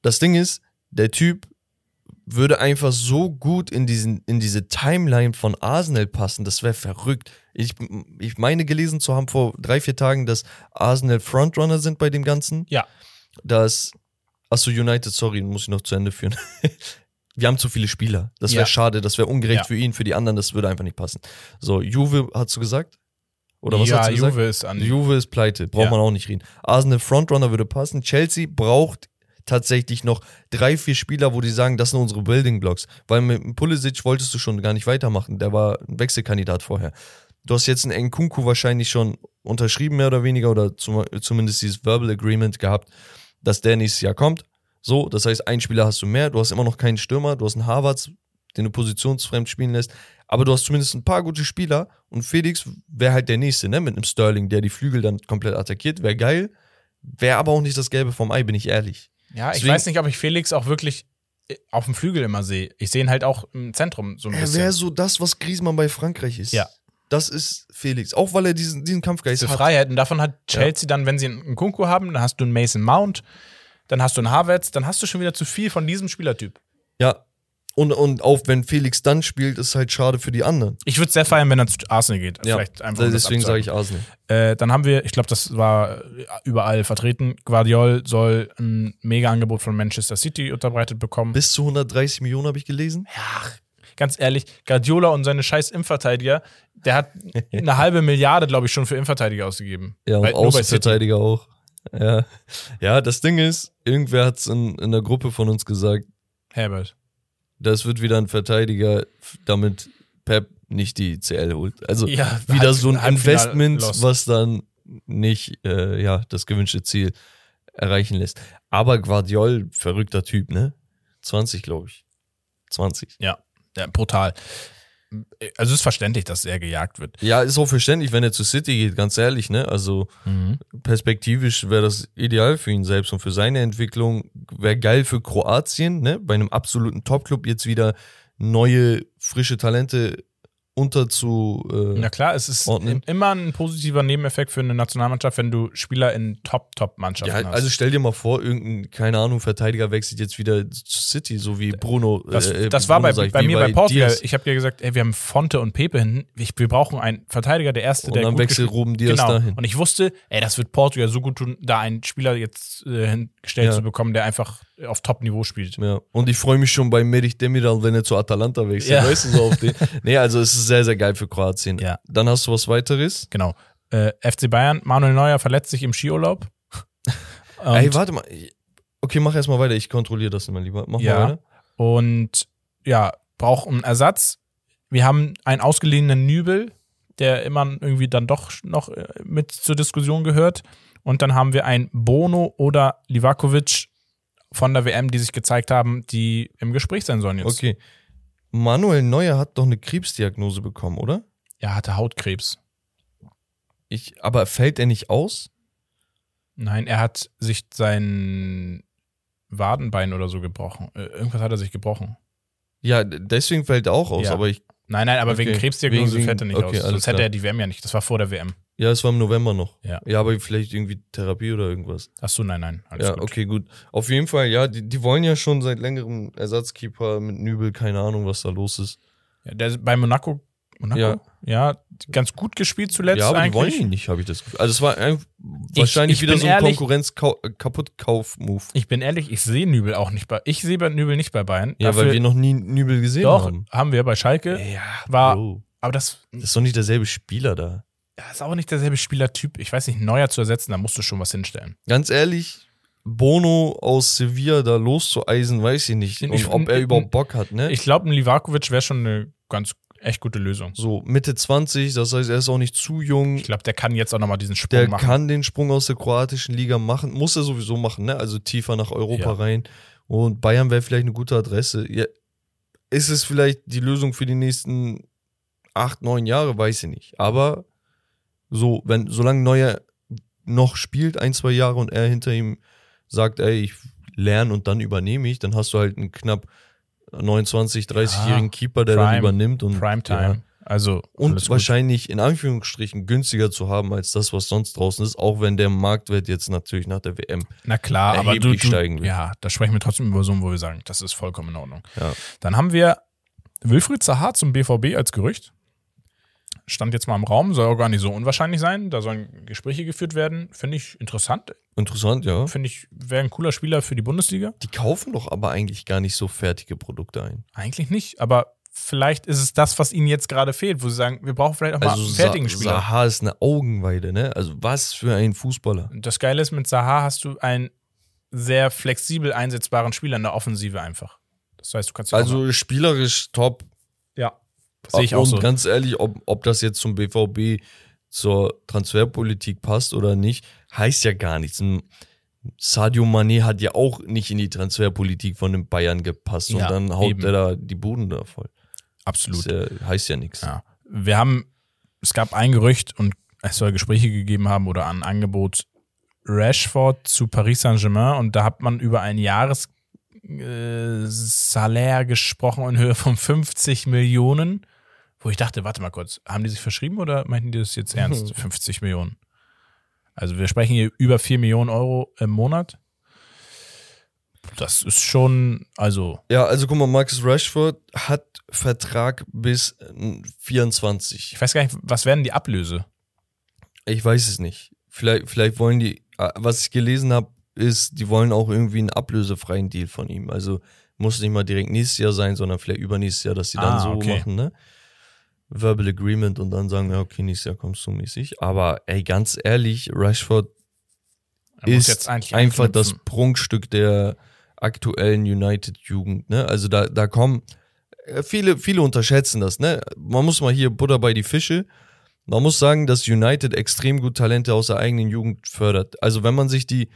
Das Ding ist, der Typ würde einfach so gut in, diesen, in diese Timeline von Arsenal passen. Das wäre verrückt. Ich, ich meine gelesen zu haben vor drei, vier Tagen, dass Arsenal Frontrunner sind bei dem Ganzen. Ja. Dass, achso, United, sorry, muss ich noch zu Ende führen. Wir haben zu viele Spieler. Das wäre Ja. schade, das wäre ungerecht Ja. für ihn, für die anderen, das würde einfach nicht passen. So, Juve, hast du gesagt? Oder was ja, hast du gesagt? Juve ist an. Juve ist pleite, braucht Ja. man auch nicht reden. Arsenal Frontrunner würde passen. Chelsea braucht tatsächlich noch drei, vier Spieler, wo die sagen, das sind unsere Building Blocks. Weil mit Pulisic wolltest du schon gar nicht weitermachen. Der war ein Wechselkandidat vorher. Du hast jetzt einen Nkunku wahrscheinlich schon unterschrieben, mehr oder weniger, oder zum, zumindest dieses Verbal Agreement gehabt, dass der nächstes Jahr kommt. So, das heißt, einen Spieler hast du mehr. Du hast immer noch keinen Stürmer. Du hast einen Harvards, den du positionsfremd spielen lässt. Aber du hast zumindest ein paar gute Spieler. Und Felix wäre halt der Nächste, ne? Mit einem Sterling, der die Flügel dann komplett attackiert. Wäre geil. Wäre aber auch nicht das Gelbe vom Ei, bin ich ehrlich. Ja, ich Deswegen- weiß nicht, ob ich Felix auch wirklich äh, auf dem Flügel immer sehe. Ich sehe ihn halt auch im Zentrum so ein Er bisschen. wäre so das, was Griezmann bei Frankreich ist. Ja. Das ist Felix. Auch weil er diesen, diesen Kampfgeist Diese hat. Freiheit. Und davon hat Chelsea dann, wenn sie einen Kunku haben, dann hast du einen Mason Mount, dann hast du einen Havertz, dann hast du schon wieder zu viel von diesem Spielertyp. Ja. Und, und auch wenn Felix dann spielt, ist halt schade für die anderen. Ich würde es sehr feiern, wenn er zu Arsenal geht. Ja. Vielleicht einfach Deswegen sage ich Arsenal. Äh, dann haben wir, ich glaube, das war überall vertreten. Guardiol soll ein Mega-Angebot von Manchester City unterbreitet bekommen. Bis zu 130 Millionen habe ich gelesen. Ganz ehrlich, Guardiola und seine scheiß Innenverteidiger, der hat eine halbe Milliarde, glaube ich, schon für Innenverteidiger ausgegeben. Ja, und. Außenverteidiger auch. Ja. ja, das Ding ist, irgendwer hat es in, in der Gruppe von uns gesagt, Herbert. das wird wieder ein Verteidiger, damit Pep nicht die CL holt. Also Ja, wieder Halb- so ein Halbfinale Investment, was dann nicht äh, ja, das gewünschte Ziel erreichen lässt. Aber Guardiol, verrückter Typ, ne? 20, glaube ich. 20. Ja, ja, brutal. Also es ist verständlich, dass er gejagt wird. Ja, ist auch verständlich, wenn er zu City geht, ganz ehrlich, ne? Also perspektivisch wäre das ideal für ihn selbst und für seine Entwicklung. Wäre geil für Kroatien, ne? Bei einem absoluten Topclub jetzt wieder neue, frische Talente unter zu. Äh, Na klar, es ist Ordnen. im- immer ein positiver Nebeneffekt für eine Nationalmannschaft, wenn du Spieler in Top-Top-Mannschaften ja, hast. also stell dir mal vor, irgendein, keine Ahnung, Verteidiger wechselt jetzt wieder zu City, so wie Bruno. Das, äh, das Bruno war bei, ich, bei mir bei Portugal. Ich habe ja gesagt, ey, wir haben Fonte und Pepe hinten. Ich, wir brauchen einen Verteidiger, der erste, Und der dann gut wechselt Ruben Diaz genau. dahin. Und ich wusste, ey, das wird Portugal so gut tun, da einen Spieler jetzt äh, hingestellt Ja. zu bekommen, der einfach auf Top-Niveau spielt. Ja, und ich freue mich schon bei Merich Demiral, wenn er zu Atalanta wechselt. Ja. Weißt du, so auf den. Nee, also es ist sehr, sehr geil für Kroatien. Ja. Dann hast du was weiteres. Genau. Äh, FC Bayern, Manuel Neuer verletzt sich im Skiurlaub. Ey, warte mal. Okay, mach erstmal weiter. Ich kontrolliere das immer lieber. Mach Ja. mal weiter. und ja, braucht einen Ersatz. Wir haben einen ausgeliehenen Nübel, der immer irgendwie dann doch noch äh, mit zur Diskussion gehört. Und dann haben wir einen Bono oder Livakovic von der WM, die sich gezeigt haben, die im Gespräch sein sollen jetzt. Okay. Manuel Neuer hat doch eine Krebsdiagnose bekommen, oder? Er hatte Hautkrebs. Ich, aber fällt er nicht aus? Nein, er hat sich sein Wadenbein oder so gebrochen. Äh, Irgendwas hat er sich gebrochen. Ja, deswegen fällt er auch aus, Ja. aber ich. Nein, nein, aber Okay. wegen Krebsdiagnose Wegen- fällt er nicht okay, aus. Sonst hätte klar. er die WM ja nicht. Das war vor der WM. Ja, es war im November noch. Ja. Ja, aber vielleicht irgendwie Therapie oder irgendwas. Ach so, nein, nein. Alles ja, gut. okay, gut. Auf jeden Fall, ja, die, die wollen ja schon seit längerem Ersatzkeeper mit Nübel, keine Ahnung, was da los ist. Ja, der bei Monaco, Monaco? Ja. Ja. ganz gut gespielt zuletzt ja, aber die wollen eigentlich. ihn nicht, habe ich das Gefühl. Also es war ein, wahrscheinlich ich wieder bin so ein ehrlich- Konkurrenz-Kaputtkauf-Move. Ich bin ehrlich, ich sehe Nübel auch nicht bei. Ich sehe Nübel nicht bei Bayern. Ja, Dafür, weil wir noch nie Nübel gesehen doch haben. haben wir bei Schalke. Ja, war- Bro. Aber das, Das ist doch nicht derselbe Spieler da. Das ist auch nicht derselbe Spielertyp. Ich weiß nicht, neuer zu ersetzen, da musst du schon was hinstellen. Ganz ehrlich, Bono aus Sevilla da loszueisen, weiß ich nicht. Ich- Und ob er ich- überhaupt Bock hat, ne? Ich glaube, ein Livakovic wäre schon eine ganz echt gute Lösung. so Mitte 20, das heißt, er ist auch nicht zu jung. Ich glaube, der kann jetzt auch nochmal diesen Sprung Der machen. kann den Sprung aus der kroatischen Liga machen, muss er sowieso machen, ne? Also tiefer nach Europa Ja. rein. Und Bayern wäre vielleicht eine gute Adresse. Ja, ist es vielleicht die Lösung für die nächsten acht, neun Jahre, weiß ich nicht. Aber so, wenn, solange Neuer noch spielt, ein, zwei Jahre und er hinter ihm sagt, ey, ich lerne und dann übernehme ich, dann hast du halt einen knapp 29, 30-jährigen Keeper, der dann Prime- übernimmt und Primetime. ja. Also, Und alles gut. wahrscheinlich in Anführungsstrichen günstiger zu haben als das, was sonst draußen ist, auch wenn der Marktwert jetzt natürlich nach der WM. Na klar, aber du, du steigen wird. ja, da sprechen wir trotzdem über Summen, wo wir sagen, das ist vollkommen in Ordnung. Ja. Dann haben wir Wilfried Zaha zum BVB als Gerücht. Stand jetzt mal im Raum, soll auch gar nicht so unwahrscheinlich sein. Da sollen Gespräche geführt werden. Finde ich interessant. Interessant, ja. Finde ich, wäre ein cooler Spieler für die Bundesliga. Die kaufen doch aber eigentlich gar nicht so fertige Produkte ein. Eigentlich nicht, aber vielleicht ist es das, was ihnen jetzt gerade fehlt, wo sie sagen, wir brauchen vielleicht auch mal Also einen fertigen Sa Spieler. Saha ist eine Augenweide, ne? Also was für ein Fußballer. Das Geile ist, mit Zaha hast du einen sehr flexibel einsetzbaren Spieler in der Offensive einfach. Das heißt, du kannst ja auch mal- Also spielerisch top. Sehe ich auch Und so. ganz ehrlich, ob, ob das jetzt zum BVB zur Transferpolitik passt oder nicht, heißt ja gar nichts. Sadio Mané hat ja auch nicht in die Transferpolitik von den Bayern gepasst Ja, und dann haut eben. er da die Buden da voll. Absolut. Das ja, heißt ja nichts. Ja. Wir haben, es gab ein Gerücht und es soll Gespräche gegeben haben oder ein Angebot Rashford zu Paris Saint-Germain und da hat man über ein Jahres äh, gesprochen in Höhe von 50 Millionen, wo ich dachte, warte mal kurz, haben die sich verschrieben oder meinten die das jetzt ernst? 50 Millionen. Also wir sprechen hier über 4 Millionen Euro im Monat. Das ist schon, also Ja, also guck mal, Marcus Rashford hat Vertrag bis äh, 24. ich weiß gar nicht, was werden die Ablöse? Ich weiß es nicht. Vielleicht, vielleicht wollen die, äh, was ich gelesen habe, ist, die wollen auch irgendwie einen ablösefreien Deal von ihm. Also muss nicht mal direkt nächstes Jahr sein, sondern vielleicht übernächstes Jahr, dass sie dann Ah, so okay. machen, ne? Verbal Agreement und dann sagen, ja, okay, nächstes Jahr kommst du mäßig. Aber ey, ganz ehrlich, Rashford ist einfach das. Prunkstück der aktuellen United-Jugend. Ne? Also da, da kommen äh, viele, viele unterschätzen das. Ne? Man muss mal hier Butter bei die Fische. Man muss sagen, dass United extrem gut Talente aus der eigenen Jugend fördert. Also wenn man sich die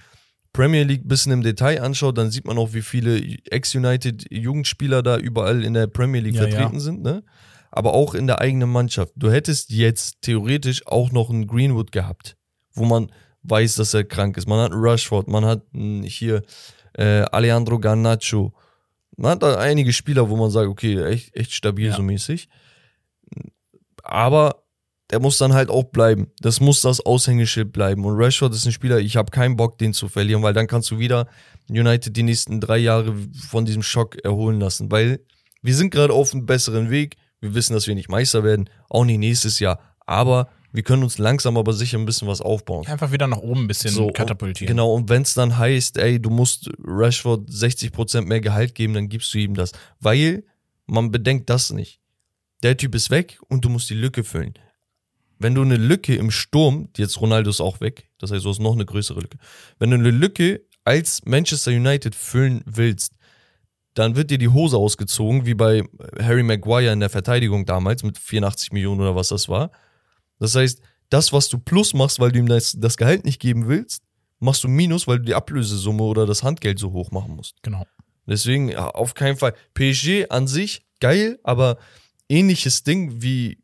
Premier League ein bisschen im Detail anschaut, dann sieht man auch, wie viele Ex-United-Jugendspieler da überall in der Premier League Ja, vertreten ja. sind. Ne? Aber auch in der eigenen Mannschaft. Du hättest jetzt theoretisch auch noch einen Greenwood gehabt, wo man weiß, dass er krank ist. Man hat einen Rushford, man hat einen hier äh, Alejandro Garnacho. Man hat da einige Spieler, wo man sagt, okay, echt, echt stabil Ja. so mäßig. Aber der muss dann halt auch bleiben. Das muss das Aushängeschild bleiben. Und Rashford ist ein Spieler, ich habe keinen Bock, den zu verlieren, weil dann kannst du wieder United die nächsten drei Jahre von diesem Schock erholen lassen. Weil wir sind gerade auf einem besseren Weg. Wir wissen, dass wir nicht Meister werden, auch nicht nächstes Jahr. Aber wir können uns langsam aber sicher ein bisschen was aufbauen. Einfach wieder nach oben ein bisschen So, katapultieren. Genau, und wenn es dann heißt, ey, du musst Rashford 60% mehr Gehalt geben, dann gibst du ihm das. Weil man bedenkt das nicht. Der Typ ist weg und du musst die Lücke füllen. Wenn du eine Lücke im Sturm, jetzt Ronaldo ist auch weg, das heißt, du hast noch eine größere Lücke. Wenn du eine Lücke als Manchester United füllen willst, dann wird dir die Hose ausgezogen, wie bei Harry Maguire in der Verteidigung damals mit 84 Millionen oder was das war. Das heißt, das, was du plus machst, weil du ihm das, das Gehalt nicht geben willst, machst du minus, weil du die Ablösesumme oder das Handgeld so hoch machen musst. Genau. Deswegen ja, auf keinen Fall. PSG an sich geil, aber ähnliches Ding wie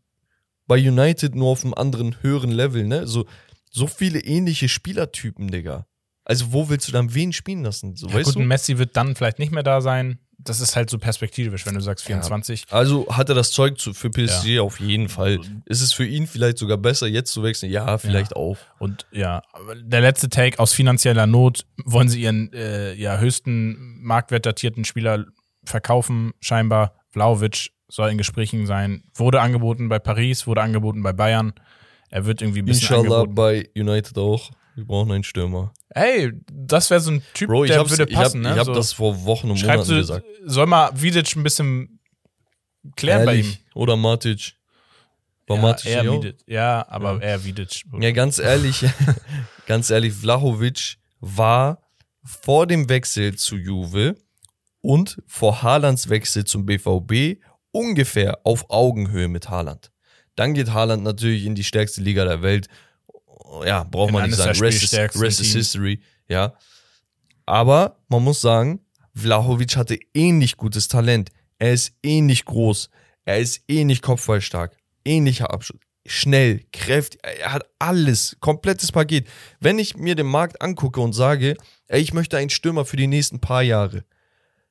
bei United nur auf einem anderen höheren Level, ne? So, so viele ähnliche Spielertypen, Digga. Also, wo willst du dann wen spielen lassen? So, Ja, weißt gut, du? Messi wird dann vielleicht nicht mehr da sein. Das ist halt so perspektivisch, wenn du sagst 24. Also hat er das Zeug zu, für PSG auf jeden Fall. Ist es für ihn vielleicht sogar besser, jetzt zu wechseln? Ja, vielleicht auch. Und ja, der letzte Take aus finanzieller Not wollen sie ihren äh, ja, höchsten marktwertdatierten Spieler verkaufen, scheinbar. Vlaovic soll in Gesprächen sein. Wurde angeboten bei Paris, wurde angeboten bei Bayern. Er wird irgendwie ein bisschen Inshallah angeboten. bei United auch. Wir brauchen einen Stürmer. Hey, das wäre so ein Typ, Bro, der würde passen. ich ne? hab so, das vor Wochen und schreibst Monaten du, gesagt. soll mal Vidic ein bisschen klären bei ihm. Ehrlich. Oder Matic. War Ja, Matic eher? Vidic. Ja, aber Ja. eher Vidic. Ja, ganz ehrlich, ganz ehrlich, Vlahovic war vor dem Wechsel zu Juve und vor Haalands Wechsel zum BVB ungefähr auf Augenhöhe mit Haaland. Dann geht Haaland natürlich in die stärkste Liga der Welt. Ja, braucht man nicht sagen. Rest is, rest is. History, ja. Aber man muss sagen, Vlahovic hatte ähnlich gutes Talent. Er ist ähnlich groß. Er ist ähnlich kopfballstark. Ähnlicher Abschluss. Schnell, kräftig. Er hat alles. Komplettes Paket. Wenn ich mir den Markt angucke und sage, ey, ich möchte einen Stürmer für die nächsten paar Jahre.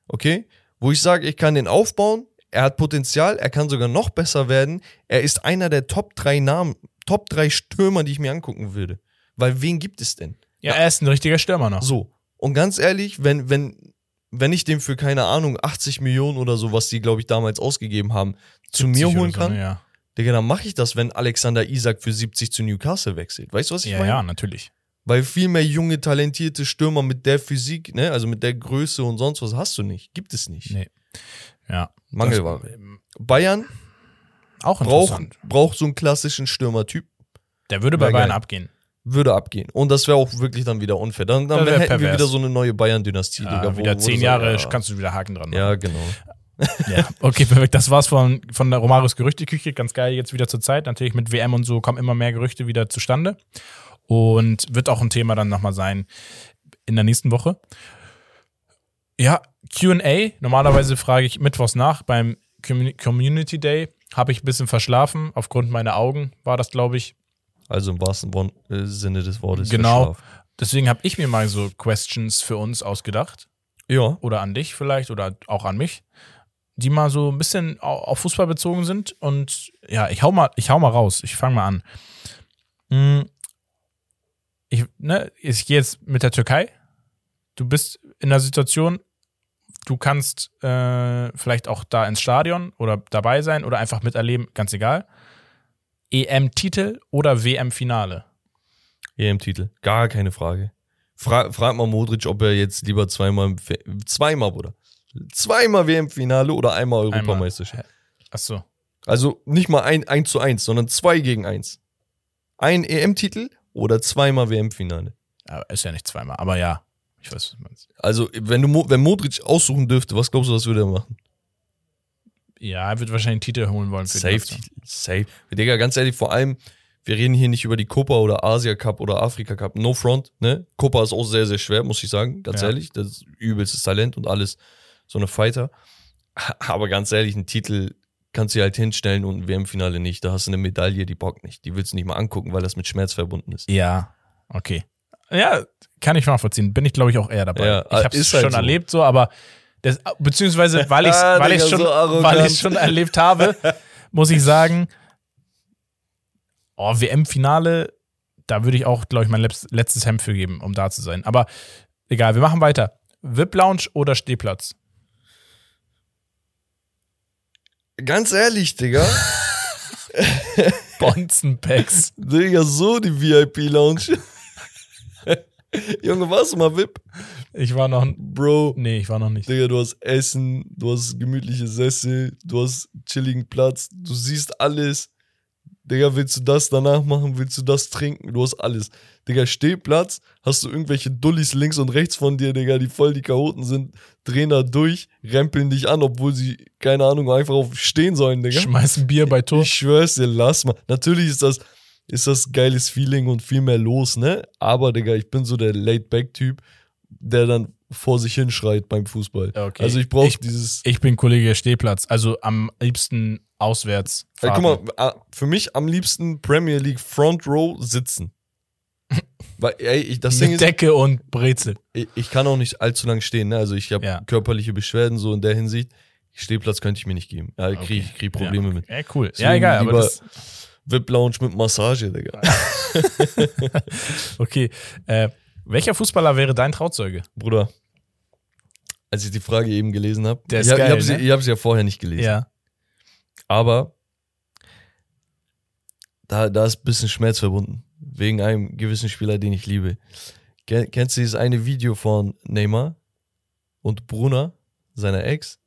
Okay? Wo ich sage, ich kann den aufbauen. Er hat Potenzial. Er kann sogar noch besser werden. Er ist einer der Top 3 Namen, Top 3 Stürmer, die ich mir angucken würde. Weil wen gibt es denn? Ja, er ist ein richtiger Stürmer noch. So. Und ganz ehrlich, wenn, wenn, wenn ich dem für, keine Ahnung, 80 Millionen oder so, was die, glaube ich, damals ausgegeben haben, zu 70 mir holen so, kann? Ja, Digga, dann mache ich das, wenn Alexander Isak für 70 zu Newcastle wechselt. Weißt du, was ich ja, meine? ja, natürlich. Weil viel mehr junge, talentierte Stürmer mit der Physik, ne, also mit der Größe und sonst was hast du nicht. Gibt es nicht. Nee. Ja. Mangelware. Ähm, Bayern auch braucht, interessant. braucht so einen klassischen Stürmertyp. Der würde bei Bayern geil. abgehen. Würde abgehen. Und das wäre auch wirklich dann wieder unfair. Dann, dann hätten wir pervers. wieder so eine neue Bayern-Dynastie, Ja, Digga. wo- wieder zehn Jahre ja, kannst du wieder Haken dran machen. Ja, genau. Ja, okay, perfekt. Das war's von, von der Romarios Gerüchteküche. Ganz geil jetzt wieder zur Zeit. Natürlich mit WM und so kommen immer mehr Gerüchte wieder zustande. Und wird auch ein Thema dann nochmal sein in der nächsten Woche. Ja, QA. Normalerweise frage ich mittwochs nach. Beim Commu- Community Day habe ich ein bisschen verschlafen. Aufgrund meiner Augen war das, glaube ich. Also im wahrsten äh, Sinne des Wortes. Genau. verschlafen. Deswegen habe ich mir mal so Questions für uns ausgedacht. Ja. oder an dich vielleicht oder auch an mich, die mal so ein bisschen au- auf Fußball bezogen sind. Und ja, ich hau mal, ich hau mal raus. Ich fange mal an. Hm, Ich, ne, ich gehe jetzt mit der Türkei. Du bist in der Situation, du kannst äh, vielleicht auch da ins Stadion oder dabei sein oder einfach miterleben, ganz egal. EM-Titel oder WM-Finale? EM-Titel. Gar keine Frage. Fra frag mal Modric, ob er jetzt lieber zweimal, zweimal, Bruder. Zweimal WM-Finale oder einmal Europameisterschaft. Achso. Also nicht mal ein 1 zu 1, sondern 2 gegen 1. Ein EM-Titel oder zweimal WM-Finale. Ist ja nicht zweimal, aber ja. Ich weiß, was du meinst. Also, wenn, du, wenn Modric aussuchen dürfte, was glaubst du, was würde er machen? Ja, er wird wahrscheinlich einen Titel holen wollen für Safe. Safe. Digga, ganz ehrlich, vor allem, wir reden hier nicht über die Copa oder Asia Cup oder Afrika Cup. No front, ne? Copa ist auch sehr, sehr schwer, muss ich sagen. Ganz Ja. ehrlich. Das ist übelstes Talent und alles. So eine Fighter. Aber ganz ehrlich, einen Titel kannst du halt hinstellen und ein WM-Finale nicht. Da hast du eine Medaille, die bockt nicht. Die willst du nicht mal angucken, weil das mit Schmerz verbunden ist. Ja, okay. Ja, kann ich nachvollziehen. Bin ich, glaube ich, auch eher dabei. Ja, ich habe es halt schon so. erlebt, so, aber das, beziehungsweise, weil ich es Ah, weil Digga, schon, so weil schon erlebt habe, muss ich sagen, oh, WM-Finale, da würde ich auch, glaube ich, mein letz- letztes Hemd für geben, um da zu sein. Aber egal, wir machen weiter. VIP-Lounge oder Stehplatz? Ganz ehrlich, Digga. Bonzenpacks. Digga, so die VIP-Lounge. Junge, warst du mal VIP? Ich war noch. Bro, Nee, ich war noch nicht. Digga, du hast Essen, du hast gemütliche Sessel, du hast chilligen Platz, du siehst alles. Digga, willst du das danach machen? Willst du das trinken? Du hast alles. Digga, Stehplatz, hast du irgendwelche Dullis links und rechts von dir, Digga, die voll die Chaoten sind, drehen da durch, rempeln dich an, obwohl sie, keine Ahnung, einfach auf stehen sollen, Digga. Schmeiß ein Bier bei Tor. Ich schwör's dir, lass mal. Natürlich ist das, ist das geiles Feeling und viel mehr los, ne? Aber, Digga, ich bin so der Laid-Back-Typ, der dann vor sich hinschreit beim Fußball. Okay. Also ich brauche dieses. Ich bin Kollege Stehplatz, also am liebsten auswärts. Ey, guck mal, ah, für mich am liebsten Premier League Front Row sitzen. Weil, ey, ich, das Ding Mit ist, Decke und Brezel. ich, ich kann auch nicht allzu lang stehen. Ne? Also ich habe Ja. körperliche Beschwerden so in der Hinsicht. Stehplatz könnte ich mir nicht geben. Ja, krieg, ich krieg Probleme ja. mit. Ja, cool. Deswegen ja, egal, aber das, VIP-Lounge mit Massage, Digga. okay. Äh, welcher Fußballer wäre dein Trauzeuge? Bruder, als ich die Frage eben gelesen habe, ich, geil, ich habe sie, ne? hab sie ja vorher nicht gelesen. Ja. Aber da, da ist ein bisschen Schmerz verbunden. Wegen einem gewissen Spieler, den ich liebe. Ken- Kennst du dieses eine Video von Neymar und Bruna, seiner Ex?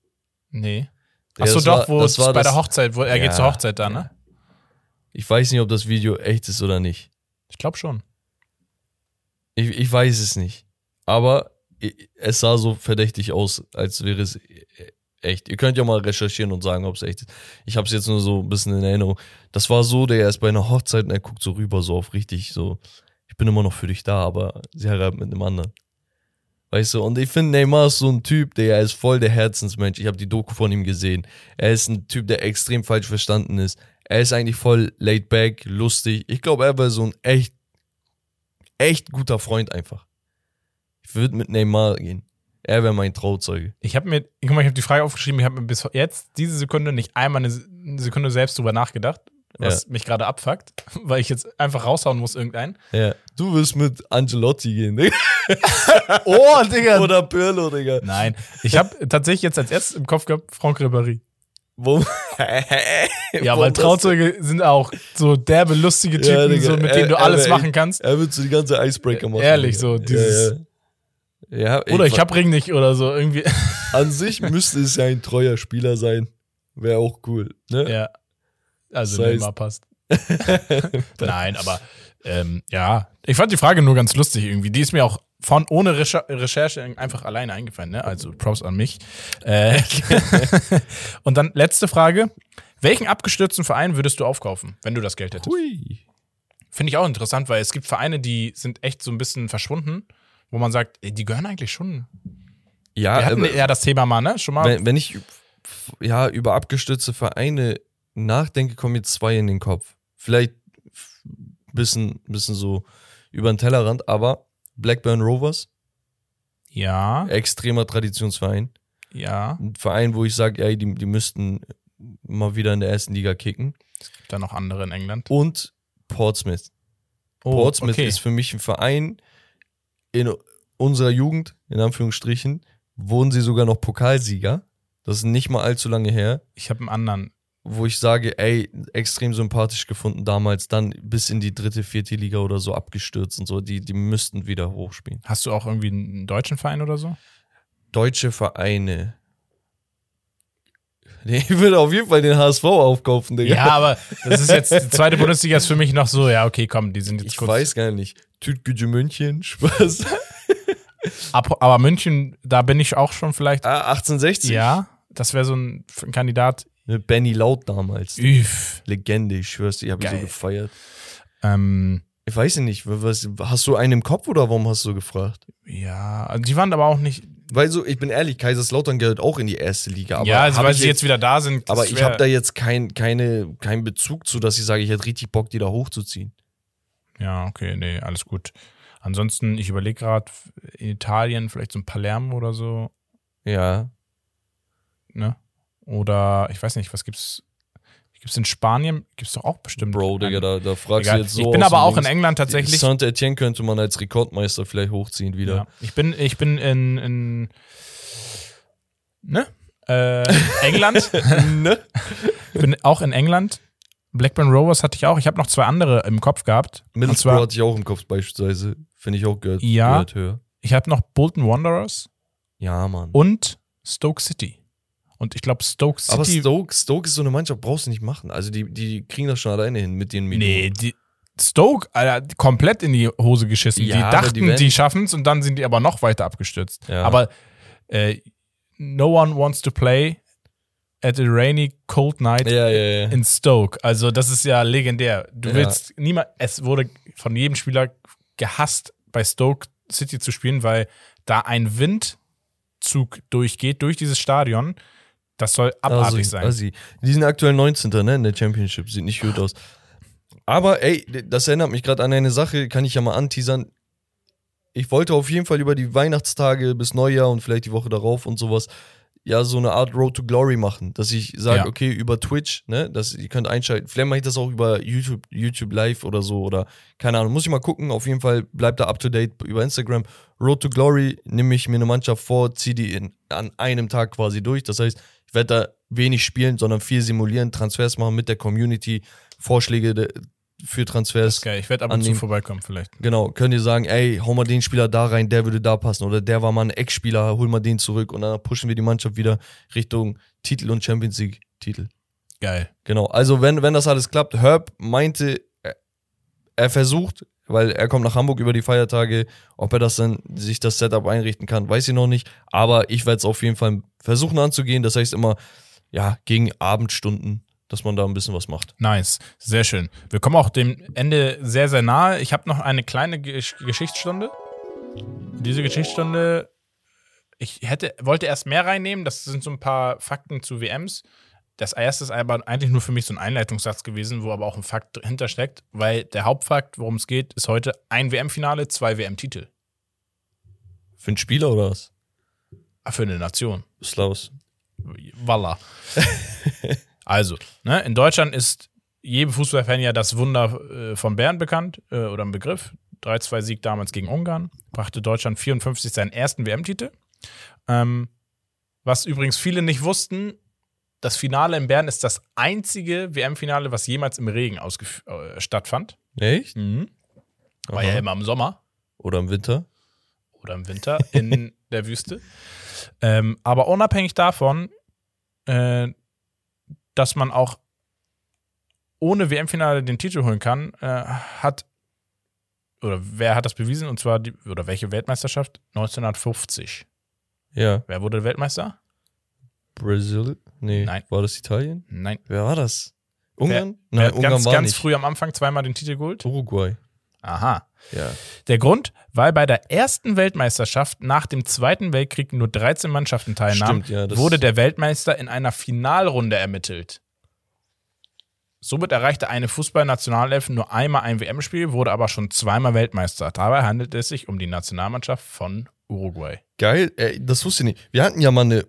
Nee. Achso, doch, war- wo das es war bei das- der Hochzeit, wo er Ja. geht zur Hochzeit da, ne? Ich weiß nicht, ob das Video echt ist oder nicht. Ich glaube schon. Ich, ich weiß es nicht. Aber es sah so verdächtig aus, als wäre es echt. Ihr könnt ja mal recherchieren und sagen, ob es echt ist. Ich habe es jetzt nur so ein bisschen in Erinnerung. Das war so, der ist bei einer Hochzeit und er guckt so rüber, so auf richtig, so, ich bin immer noch für dich da, aber sie heiratet mit einem anderen. Weißt du, und ich finde, Neymar ist so ein Typ, der ist voll der Herzensmensch. Ich habe die Doku von ihm gesehen. Er ist ein Typ, der extrem falsch verstanden ist. Er ist eigentlich voll laid back, lustig. Ich glaube, er wäre so ein echt, echt guter Freund einfach. Ich würde mit Neymar gehen. Er wäre mein Trauzeuge. Ich habe mir, guck mal, ich habe die Frage aufgeschrieben, ich habe mir bis jetzt diese Sekunde nicht einmal eine Se- eine Sekunde selbst drüber nachgedacht, was mich gerade abfuckt, weil ich jetzt einfach raushauen muss irgendeinen. Ja. Du wirst mit Angelotti gehen, Digga. Oh, Digga. Oder Pirlo, Digga. Nein, ich habe tatsächlich jetzt als erstes im Kopf gehabt, Franck Ribéry. Wo? Ja, weil Trauzeuge sind auch so derbe, lustige Typen, Ja, Digga, so, mit er- denen du er alles wär machen kannst. Er wird so die ganze Icebreaker machen. Ehrlich, so dieses- Ja, ja. ja Oder ich hab Ring nicht oder so, irgendwie. An sich müsste es ja ein treuer Spieler sein. Wäre auch cool, ne? ja. Also Das heißt- Neymar passt. Nein, aber ähm, ja, ich fand die Frage nur ganz lustig irgendwie. Die ist mir auch von ohne Recher Recherche einfach alleine eingefallen, ne? Also Props an mich. Äh, und dann letzte Frage. Welchen abgestürzten Verein würdest du aufkaufen, wenn du das Geld hättest? Hui. Finde ich auch interessant, weil es gibt Vereine, die sind echt so ein bisschen verschwunden, wo man sagt, ey, die gehören eigentlich schon. Ja, Wir hatten ja das Thema mal, ne? Schon mal. wenn, wenn ich ja, über abgestürzte Vereine nachdenke, kommen mir zwei in den Kopf. Vielleicht ein bisschen, bisschen so über den Tellerrand, aber Blackburn Rovers, ja, extremer Traditionsverein. ja. Ein Verein, wo ich sage, ey, die, die müssten mal wieder in der ersten Liga kicken. Dann noch andere in England. Und Portsmouth. Oh, Portsmouth okay. ist für mich ein Verein in unserer Jugend, in Anführungsstrichen, wurden sie sogar noch Pokalsieger. Das ist nicht mal allzu lange her, Ich habe einen anderen. Wo ich sage, ey, extrem sympathisch gefunden damals, dann bis in die dritte, vierte Liga oder so abgestürzt und so. Die, die müssten wieder hochspielen. Hast du auch irgendwie einen deutschen Verein oder so? Deutsche Vereine. Nee, Ich will auf jeden Fall den HSV aufkaufen, Digga. Ja, aber das ist jetzt, die zweite Bundesliga ist für mich noch so, ja, okay, komm, die sind jetzt ich kurz. weiß gar nicht. Tütgücü München, Spaß. Ab, aber München, da bin ich auch schon vielleicht. ah, 1860? Ja, das wäre so ein Kandidat. Mit Benny Laut damals. Üff. Legende, ich schwör's dir, ich habe ihn so gefeiert. Ähm, Ich weiß nicht, was, hast du einen im Kopf oder warum hast du gefragt? ja, also die waren aber auch nicht. Weil so, ich bin ehrlich, Kaiserslautern gehört auch in die erste Liga. Aber ja, also weil sie jetzt wieder da sind. aber ich habe da jetzt kein, keine, keinen Bezug zu, dass ich sage, ich hätte richtig Bock, die da hochzuziehen. Ja, okay, nee, alles gut. Ansonsten, ich überlege gerade, in Italien vielleicht so ein Palermo oder so, Ja. ne? Oder ich weiß nicht, was gibt's? Gibt's in Spanien? Gibt's doch auch bestimmt. Bro, Digga, da, da fragst Egal. du jetzt so. ich bin aber auch in. England tatsächlich. Saint-Etienne könnte man als Rekordmeister vielleicht hochziehen wieder. Ja. Ich bin, ich bin in, in ne? Äh, England. ne? Ich bin auch in England. Blackburn Rovers hatte ich auch. Ich habe noch zwei andere im Kopf gehabt. Middlesbrough hatte ich auch im Kopf beispielsweise. Finde ich auch gehört, Ja. gehört höher. ich habe noch Bolton Wanderers Ja, Mann. und Stoke City. Und ich glaube, Stoke City. aber Stoke, Stoke ist so eine Mannschaft, brauchst du nicht machen. Also die, die kriegen das schon alleine hin mit den Nee, die, Stoke, Alter, komplett in die Hose geschissen. Ja, die dachten, die die, schaffen es und dann sind die aber noch weiter abgestürzt. Ja. Aber äh, no one wants to play at a rainy, cold night Ja, in Stoke. Also, das ist ja legendär. Du willst niemand, es wurde von jedem Spieler gehasst, bei Stoke City zu spielen, weil da ein Windzug durchgeht durch dieses Stadion. Das soll abartig Assi, sein. Assi. Die sind aktuell 19. Ne, in der Championship. Sieht nicht gut aus. Aber ey, das erinnert mich gerade an eine Sache, kann ich ja mal anteasern. ich wollte auf jeden Fall über die Weihnachtstage bis Neujahr und vielleicht die Woche darauf und sowas ja so eine Art Road to Glory machen, dass ich sage, Ja. okay, über Twitch, ne, dass ihr könnt einschalten. Vielleicht mache ich das auch über YouTube, YouTube Live oder so oder keine Ahnung, muss ich mal gucken. Auf jeden Fall bleibt da up to date über Instagram. Road to Glory nehme ich mir eine Mannschaft vor, ziehe die in, an einem Tag quasi durch. Das heißt, ich werde da wenig spielen, sondern viel simulieren, Transfers machen mit der Community, Vorschläge de, für Das Transfers. ist geil. Ich werde ab und zu annehmen. vorbeikommen, vielleicht. Genau, könnt ihr sagen, ey, hau mal den Spieler da rein, der würde da passen. Oder der war mal ein Ex-Spieler, hol mal den zurück. Und dann pushen wir die Mannschaft wieder Richtung Titel und Champions League-Titel. Geil. Genau, also wenn, wenn das alles klappt, Herb meinte, er versucht, weil er kommt nach Hamburg über die Feiertage, ob er das dann, sich das Setup einrichten kann, weiß ich noch nicht. Aber ich werde es auf jeden Fall versuchen anzugehen. Das heißt immer, ja, gegen Abendstunden, dass man da ein bisschen was macht. Nice, sehr schön. Wir kommen auch dem Ende sehr, sehr nahe. Ich habe noch eine kleine Gesch Geschichtsstunde. Diese Geschichtsstunde, ich hätte, wollte erst mehr reinnehmen. Das sind so ein paar Fakten zu WMs. Das erste ist aber eigentlich nur für mich so ein Einleitungssatz gewesen, wo aber auch ein Fakt hintersteckt, weil der Hauptfakt, worum es geht, ist heute ein WM-Finale, zwei WM-Titel. Für einen Spieler oder was? Ah, Für eine Nation. Slaus. Voila. also, ne, in Deutschland ist jedem Fußballfan ja das Wunder äh, von Bern bekannt äh, oder ein Begriff. 3-2-Sieg damals gegen Ungarn. Brachte Deutschland 54 seinen ersten WM-Titel. Ähm, was übrigens viele nicht wussten, das Finale in Bern ist das einzige WM-Finale, was jemals im Regen äh, stattfand. Echt? Mhm. War ja Aha. immer im Sommer Oder im Winter? oder im Winter in der Wüste. Ähm, aber unabhängig davon, äh, dass man auch ohne WM-Finale den Titel holen kann, äh, hat oder wer hat das bewiesen? Und zwar die, oder welche Weltmeisterschaft? 1950. Ja. Wer wurde Weltmeister? Brasil? Nee. Nein. War das Italien? Nein. Wer war das? Ungarn? Wer Nein, hat Ungarn ganz, war ganz nicht. früh am Anfang zweimal den Titel geholt? Uruguay. Aha. Ja. Der Grund, weil bei der ersten Weltmeisterschaft nach dem Zweiten Weltkrieg nur 13 Mannschaften teilnahmen, Stimmt, ja, wurde der Weltmeister in einer Finalrunde ermittelt. Somit erreichte eine Fußballnationalelf nur einmal ein WM-Spiel, wurde aber schon zweimal Weltmeister. Dabei handelt es sich um die Nationalmannschaft von Uruguay. Geil, ey, das wusste ich nicht. Wir hatten ja mal eine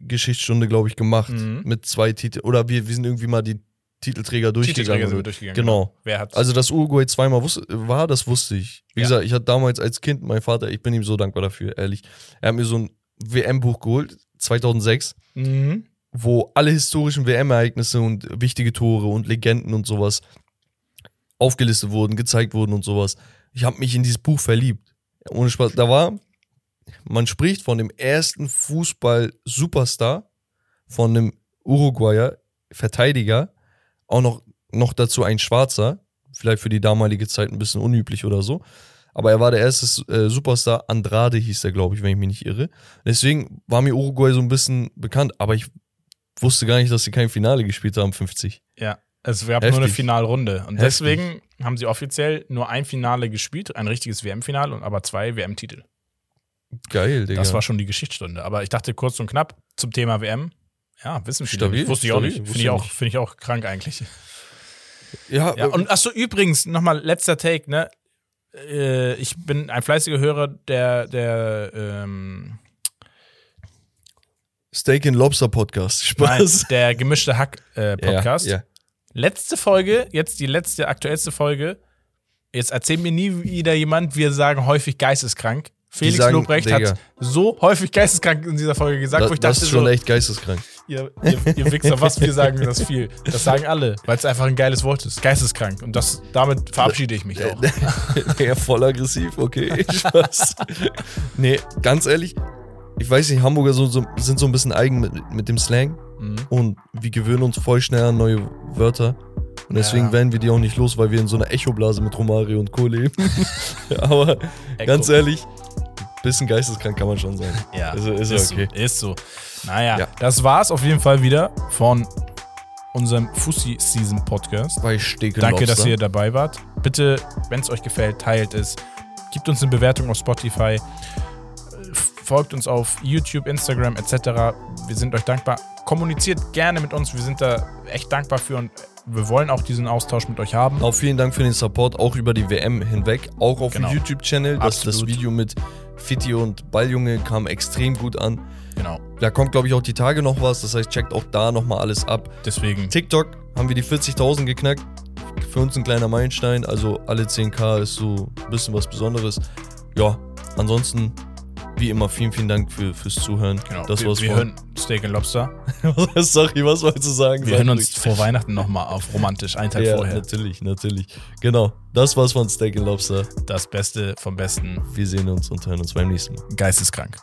Uruguay-Geschichtsstunde, glaube ich, gemacht. Mhm. Mit zwei Titeln. Oder wir, wir sind irgendwie mal die Titelträger durchgegangen. Titelträger durchgegangen. Genau. Hat Also, dass Uruguay zweimal wusste, war, das wusste ich. Wie Ja. gesagt, ich hatte damals als Kind, mein Vater, ich bin ihm so dankbar dafür, ehrlich. Er hat mir so ein WM-Buch geholt, 2006, mhm. wo alle historischen WM-Ereignisse und wichtige Tore und Legenden und sowas aufgelistet wurden, gezeigt wurden und sowas. Ich habe mich in dieses Buch verliebt. Ohne Spaß. Da war, man spricht von dem ersten Fußball-Superstar, von einem Uruguayer, Verteidiger, auch noch, noch dazu ein Schwarzer, vielleicht für die damalige Zeit ein bisschen unüblich oder so. Aber er war der erste äh, Superstar, Andrade hieß er, glaube ich, wenn ich mich nicht irre. Deswegen war mir Uruguay so ein bisschen bekannt, aber ich wusste gar nicht, dass sie kein Finale gespielt haben, 50. Ja, es gab nur eine Heftig. Finalrunde. Und Heftig. deswegen haben sie offiziell nur ein Finale gespielt, ein richtiges WM-Finale, und aber zwei WM-Titel. Geil, Digga. Das war schon die Geschichtsstunde. Aber ich dachte kurz und knapp zum Thema WM. Ja, wissen viele Stabil, nicht. Wusste ich auch stabil, nicht. wusste Finde ich, auch- nicht. finde ich auch krank eigentlich. ja, Ja, und achso, übrigens, nochmal letzter Take, ne? Äh, ich bin ein fleißiger Hörer der, der, ähm, Steak and Lobster Podcast. nein, Spaß. der gemischte Hack äh, Podcast. Ja, ja. Letzte Folge, jetzt die letzte, aktuellste Folge. Jetzt erzählt mir nie wieder jemand, wir sagen häufig geisteskrank. Felix sagen, Lobrecht Digga. hat so häufig geisteskrank in dieser Folge gesagt, Das, wo ich das dachte, ist schon so, echt geisteskrank. ihr, ihr, ihr Wichser, was wir sagen das viel. Das sagen alle, weil es einfach ein geiles Wort ist. Geisteskrank. Und das, damit verabschiede ich mich auch. ja, voll aggressiv, okay. Spaß. nee, ganz ehrlich, ich weiß nicht, Hamburger so, so, sind so ein bisschen eigen mit, mit dem Slang Mhm. und wir gewöhnen uns voll schnell an neue Wörter. Und deswegen Ja. werden wir die auch nicht los, weil wir in so einer Echoblase mit Romario und Co. leben. Aber ganz ehrlich, bisschen geisteskrank kann man schon sein. Ja, Also ist ist, okay. so, ist so. Naja, Ja. das war's auf jeden Fall wieder von unserem Fussi-Season-Podcast. Bei Steak and Danke, Lobster. dass ihr dabei wart. Bitte, wenn es euch gefällt, teilt es. Gebt uns eine Bewertung auf Spotify. Folgt uns auf YouTube, Instagram etc. Wir sind euch dankbar. Kommuniziert gerne mit uns. Wir sind da echt dankbar für und wir wollen auch diesen Austausch mit euch haben. Auch vielen Dank für den Support, auch über die WM hinweg, auch auf Genau. dem YouTube-Channel. Das, das. Video mit Fitti und Balljunge kam extrem gut an. Genau. Da kommt, glaube ich, auch die Tage noch was. Das heißt, checkt auch da nochmal alles ab. Deswegen, TikTok haben wir die 40.000 geknackt. Für uns ein kleiner Meilenstein. Also alle 10k ist so ein bisschen was Besonderes. Ja, ansonsten, wie immer, vielen, vielen Dank für, fürs Zuhören. genau. Das wir, war's wir hören Steak and Lobster. Sorry, was wolltest du sagen? Wir Sag hören uns vor Weihnachten nochmal auf romantisch, einen Tag Ja, vorher. natürlich, natürlich. Genau, das war's von Steak and Lobster. Das Beste vom Besten. Wir sehen uns und hören uns beim nächsten Mal. Geisteskrank.